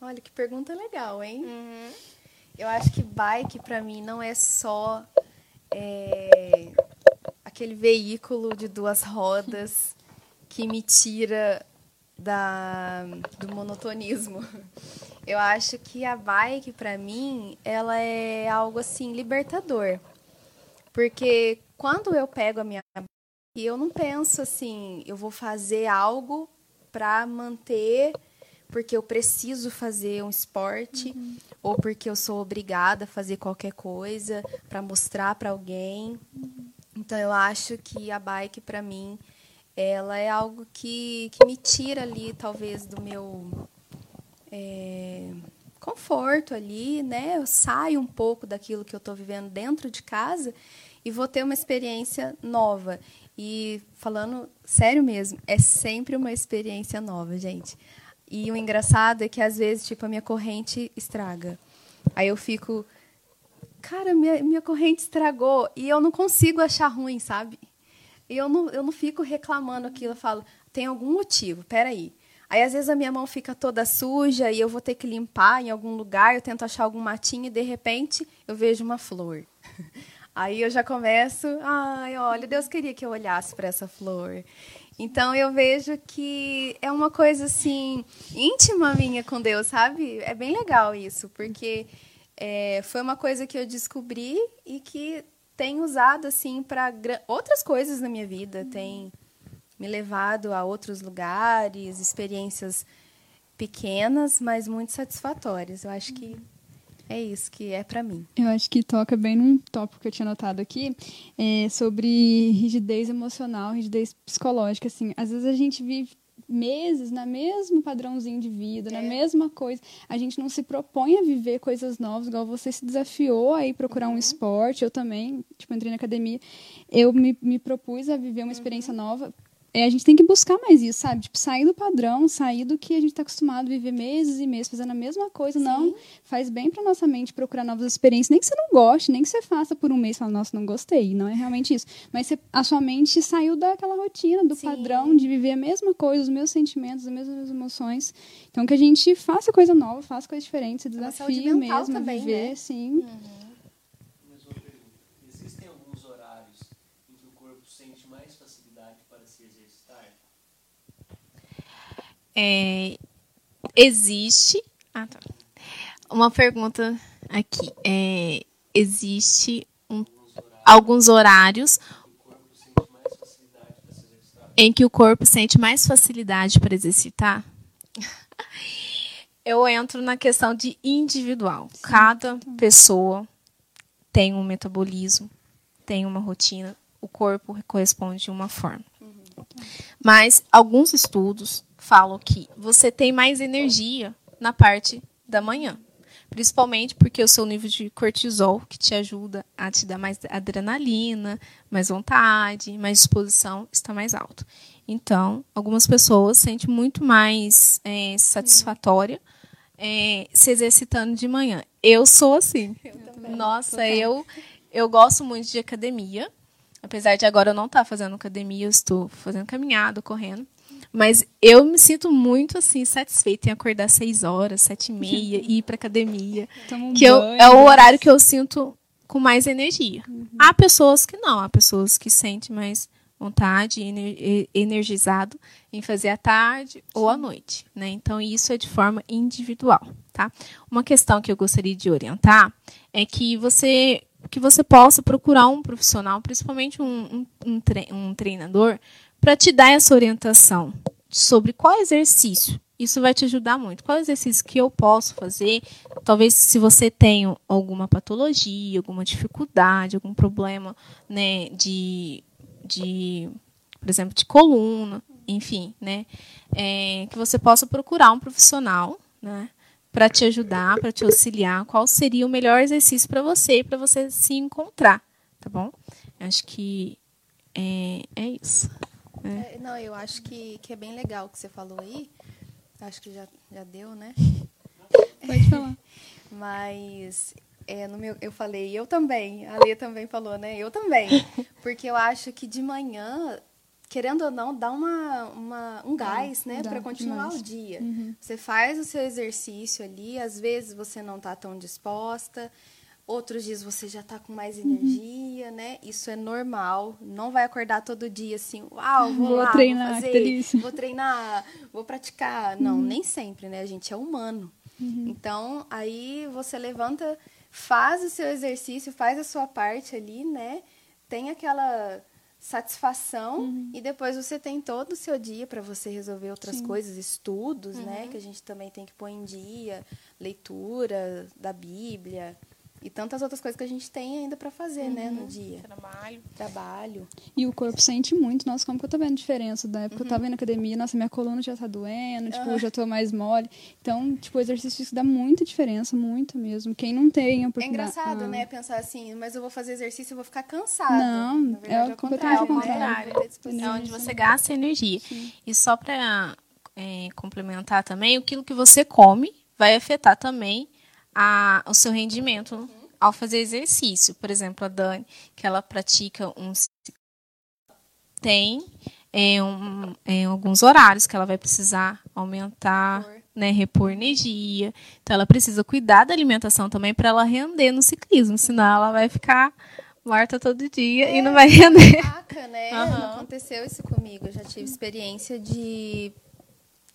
Olha, que pergunta legal, hein? Uhum. Eu acho que bike para mim não é só é, aquele veículo de duas rodas que me tira da, do monotonismo. Eu acho que a bike para mim ela é algo assim libertador, porque quando eu pego a minha bike, eu não penso assim, eu vou fazer algo para manter porque eu preciso fazer um esporte uhum. ou porque eu sou obrigada a fazer qualquer coisa para mostrar para alguém. Uhum. Então eu acho que a bike para mim ela é algo que, que me tira ali talvez do meu é, conforto ali, né? Eu saio um pouco daquilo que eu estou vivendo dentro de casa e vou ter uma experiência nova. E falando sério mesmo, é sempre uma experiência nova, gente. E o engraçado é que às vezes, tipo, a minha corrente estraga. Aí eu fico, cara, minha, minha corrente estragou e eu não consigo achar ruim, sabe? E eu não, eu não fico reclamando aquilo, eu falo, tem algum motivo, peraí. Aí às vezes a minha mão fica toda suja e eu vou ter que limpar em algum lugar, eu tento achar algum matinho e de repente eu vejo uma flor. Aí eu já começo, ai, olha, Deus queria que eu olhasse para essa flor. Então eu vejo que é uma coisa assim íntima minha com Deus, sabe? É bem legal isso, porque é, foi uma coisa que eu descobri e que tenho usado assim para outras coisas na minha vida, tem me levado a outros lugares, experiências pequenas, mas muito satisfatórias. Eu acho que é isso que é para mim. Eu acho que toca bem num tópico que eu tinha notado aqui, é sobre rigidez emocional, rigidez psicológica. Assim, às vezes a gente vive meses na mesmo padrãozinho de vida, é. na mesma coisa. A gente não se propõe a viver coisas novas, igual você se desafiou a ir procurar uhum. um esporte. Eu também, tipo, entrei na academia. Eu me, me propus a viver uma experiência uhum. nova é, a gente tem que buscar mais isso, sabe? Tipo, sair do padrão, sair do que a gente está acostumado a viver meses e meses fazendo a mesma coisa. Sim. Não, faz bem para nossa mente procurar novas experiências. Nem que você não goste, nem que você faça por um mês e fala, nossa, não gostei. Não é realmente isso. Mas você, a sua mente saiu daquela rotina, do Sim. padrão de viver a mesma coisa, os mesmos sentimentos, as mesmas emoções. Então, que a gente faça coisa nova, faça coisa diferente, se desafie mesmo também, a viver, né? sim. Uhum. É, existe. Ah, tá. Uma pergunta aqui. É, existe um, alguns horários em que o corpo sente mais facilidade para exercitar? Eu entro na questão de individual. Cada pessoa tem um metabolismo, tem uma rotina, o corpo corresponde de uma forma. Mas alguns estudos falam que você tem mais energia na parte da manhã. Principalmente porque o seu nível de cortisol, que te ajuda a te dar mais adrenalina, mais vontade, mais disposição, está mais alto. Então, algumas pessoas sentem muito mais é, satisfatória é, se exercitando de manhã. Eu sou assim. Eu Nossa, eu, eu gosto muito de academia. Apesar de agora eu não estar tá fazendo academia, eu estou fazendo caminhada, correndo. Mas eu me sinto muito assim satisfeita em acordar seis horas, sete e meia, e ir para academia. Um que eu, é o horário que eu sinto com mais energia. Uhum. Há pessoas que não, há pessoas que sentem mais vontade, energizado em fazer à tarde Sim. ou à noite, né? Então isso é de forma individual, tá? Uma questão que eu gostaria de orientar é que você que você possa procurar um profissional, principalmente um, um, um treinador, para te dar essa orientação sobre qual exercício. Isso vai te ajudar muito. Qual exercício que eu posso fazer? Talvez se você tem alguma patologia, alguma dificuldade, algum problema, né, de, de por exemplo, de coluna, enfim, né, é, que você possa procurar um profissional, né, para te ajudar, para te auxiliar. Qual seria o melhor exercício para você, para você se encontrar, tá bom? Acho que é, é isso. É. É, não, eu acho que, que é bem legal o que você falou aí. Acho que já, já deu, né? Pode falar. Mas é, no meu, eu falei, eu também. A Lê também falou, né? Eu também. Porque eu acho que de manhã, querendo ou não, dá uma, uma um gás, né? Para continuar demais. o dia. Uhum. Você faz o seu exercício ali, às vezes você não está tão disposta. Outros dias você já está com mais uhum. energia, uhum. né? Isso é normal. Não vai acordar todo dia assim, uau, vou, vou lá, treinar, vou fazer, vou treinar, vou praticar. Não, uhum. nem sempre, né? A gente é humano. Uhum. Então, aí você levanta, faz o seu exercício, faz a sua parte ali, né? Tem aquela satisfação uhum. e depois você tem todo o seu dia para você resolver outras Sim. coisas, estudos, né? Uhum. Que a gente também tem que pôr em dia, leitura da Bíblia. E tantas outras coisas que a gente tem ainda para fazer, uhum. né, no uhum. dia. Trabalho. Trabalho. E o corpo sente muito. Nossa, como que eu tô vendo diferença da época uhum. eu tava uhum. na academia, nossa, minha coluna já tá doendo, tipo, eu já tô mais mole. Então, tipo, o exercício físico dá muita diferença, muito mesmo. Quem não tem a oportunidade... É engraçado, ah. né, pensar assim, mas eu vou fazer exercício e vou ficar cansado. Não, verdade, é, o completamente contrário. É onde você gasta energia. Sim. E só para é, complementar também, aquilo que você come vai afetar também a, o seu rendimento uhum. ao fazer exercício. Por exemplo, a Dani, que ela pratica um tem é, um, é, alguns horários que ela vai precisar aumentar, repor. Né, repor energia. Então, ela precisa cuidar da alimentação também para ela render no ciclismo, senão ela vai ficar morta todo dia é, e não vai render. Caraca, né? Uhum. Aconteceu isso comigo. Eu já tive experiência de,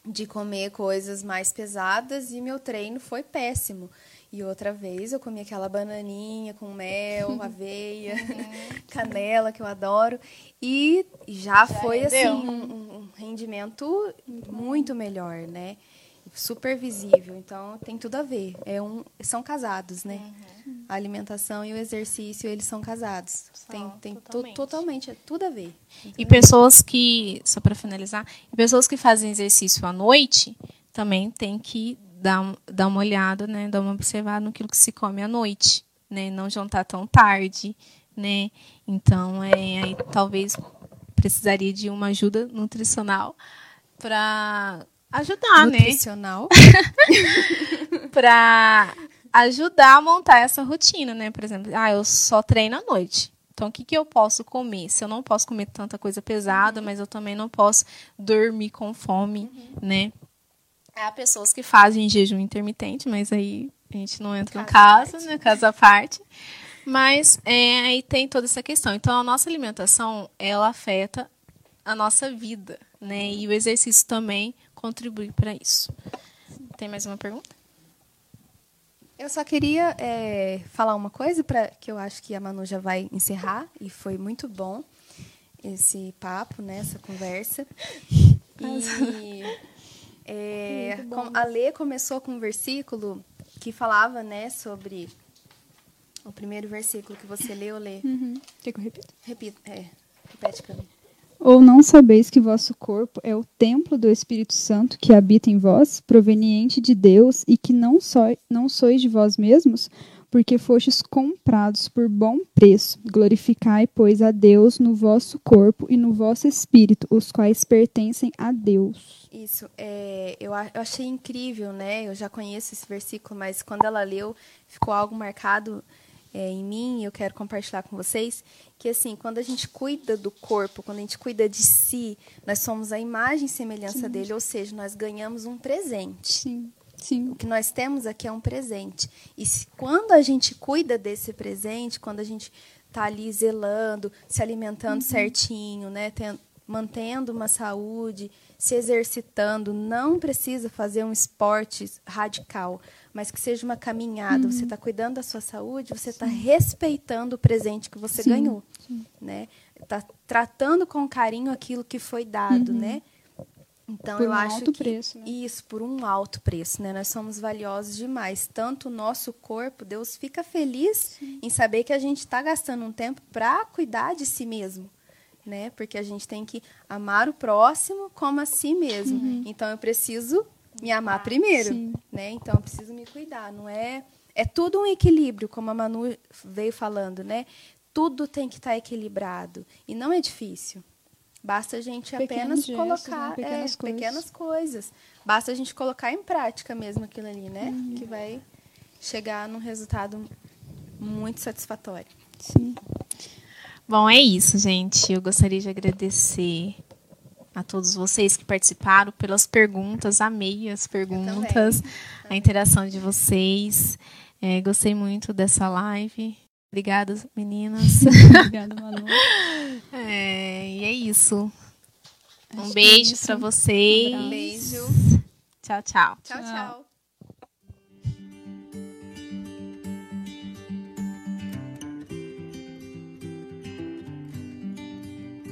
de comer coisas mais pesadas e meu treino foi péssimo. E outra vez eu comi aquela bananinha com mel, aveia, uhum. canela, que eu adoro. E já, já foi, rendeu. assim, um, um, rendimento muito melhor, né? Super visível. Então tem tudo a ver. É um, são casados, né? Uhum. A alimentação e o exercício, eles são casados. São, tem tem totalmente. totalmente. totalmente, é tudo a ver. E pessoas que, só para finalizar, e pessoas que fazem exercício à noite também tem que dar, dar uma olhada, né, dar uma observada no que se come à noite, né, não jantar tão tarde, né. Então, é, aí talvez precisaria de uma ajuda nutricional para ajudar, né, Nutricional. para ajudar a montar essa rotina, né? Por exemplo, ah, eu só treino à noite. Então, o que, que eu posso comer? Se eu não posso comer tanta coisa pesada, mas eu também não posso dormir com fome, né? Há pessoas que fazem jejum intermitente, mas aí a gente não entra no caso, né? Caso à parte. Mas é, aí tem toda essa questão. Então, a nossa alimentação, ela afeta a nossa vida, né? E o exercício também contribui para isso. Tem mais uma pergunta? Eu só queria é, falar uma coisa para que eu acho que a Manu já vai encerrar e foi muito bom esse papo, né, essa conversa. E é, a Lê começou com um versículo que falava, né, sobre o primeiro versículo que você leu, Lê. Uhum. Quer que eu repita? Repita, é, repete para mim. Ou não sabeis que vosso corpo é o templo do Espírito Santo que habita em vós, proveniente de Deus, e que não, só, não sois de vós mesmos, porque fostes comprados por bom preço. Glorificai, pois, a Deus no vosso corpo e no vosso espírito, os quais pertencem a Deus. Isso, é, eu, eu achei incrível, né? Eu já conheço esse versículo, mas quando ela leu, ficou algo marcado é, em mim e eu quero compartilhar com vocês. Que assim, quando a gente cuida do corpo, quando a gente cuida de si, nós somos a imagem e semelhança dele, ou seja, nós ganhamos um presente. Sim, sim. O que nós temos aqui é um presente. E se, quando a gente cuida desse presente, quando a gente está ali zelando, se alimentando certinho, né, mantendo uma saúde, se exercitando, não precisa fazer um esporte radical, mas que seja uma caminhada. Você está cuidando da sua saúde, você está respeitando o presente que você Sim, ganhou, né? Está tratando com carinho aquilo que foi dado, né? Então Por eu um acho alto que preço, né? isso por um alto preço, né? Nós somos valiosos demais. Tanto o nosso corpo, Deus fica feliz em saber que a gente está gastando um tempo para cuidar de si mesmo, né? Porque a gente tem que amar o próximo como a si mesmo. Então eu preciso me amar primeiro, Sim. né? Então eu preciso me cuidar. Não é é tudo um equilíbrio, como a Manu veio falando, né? Tudo tem que estar equilibrado e não é difícil. Basta a gente Pequenos apenas gestos, colocar né? Pequenas é, coisas. pequenas coisas. Basta a gente colocar em prática mesmo aquilo ali, né? Uhum. Que vai chegar num resultado muito satisfatório. Sim. Bom, é isso, gente. Eu gostaria de agradecer a todos vocês que participaram pelas perguntas. Amei as perguntas, a interação de vocês. É, gostei muito dessa live. Obrigada, meninas. Obrigada, Manu. É, e é isso. Acho Um que é beijo para vocês. Um beijo. Tchau. Tchau, Tchau. tchau.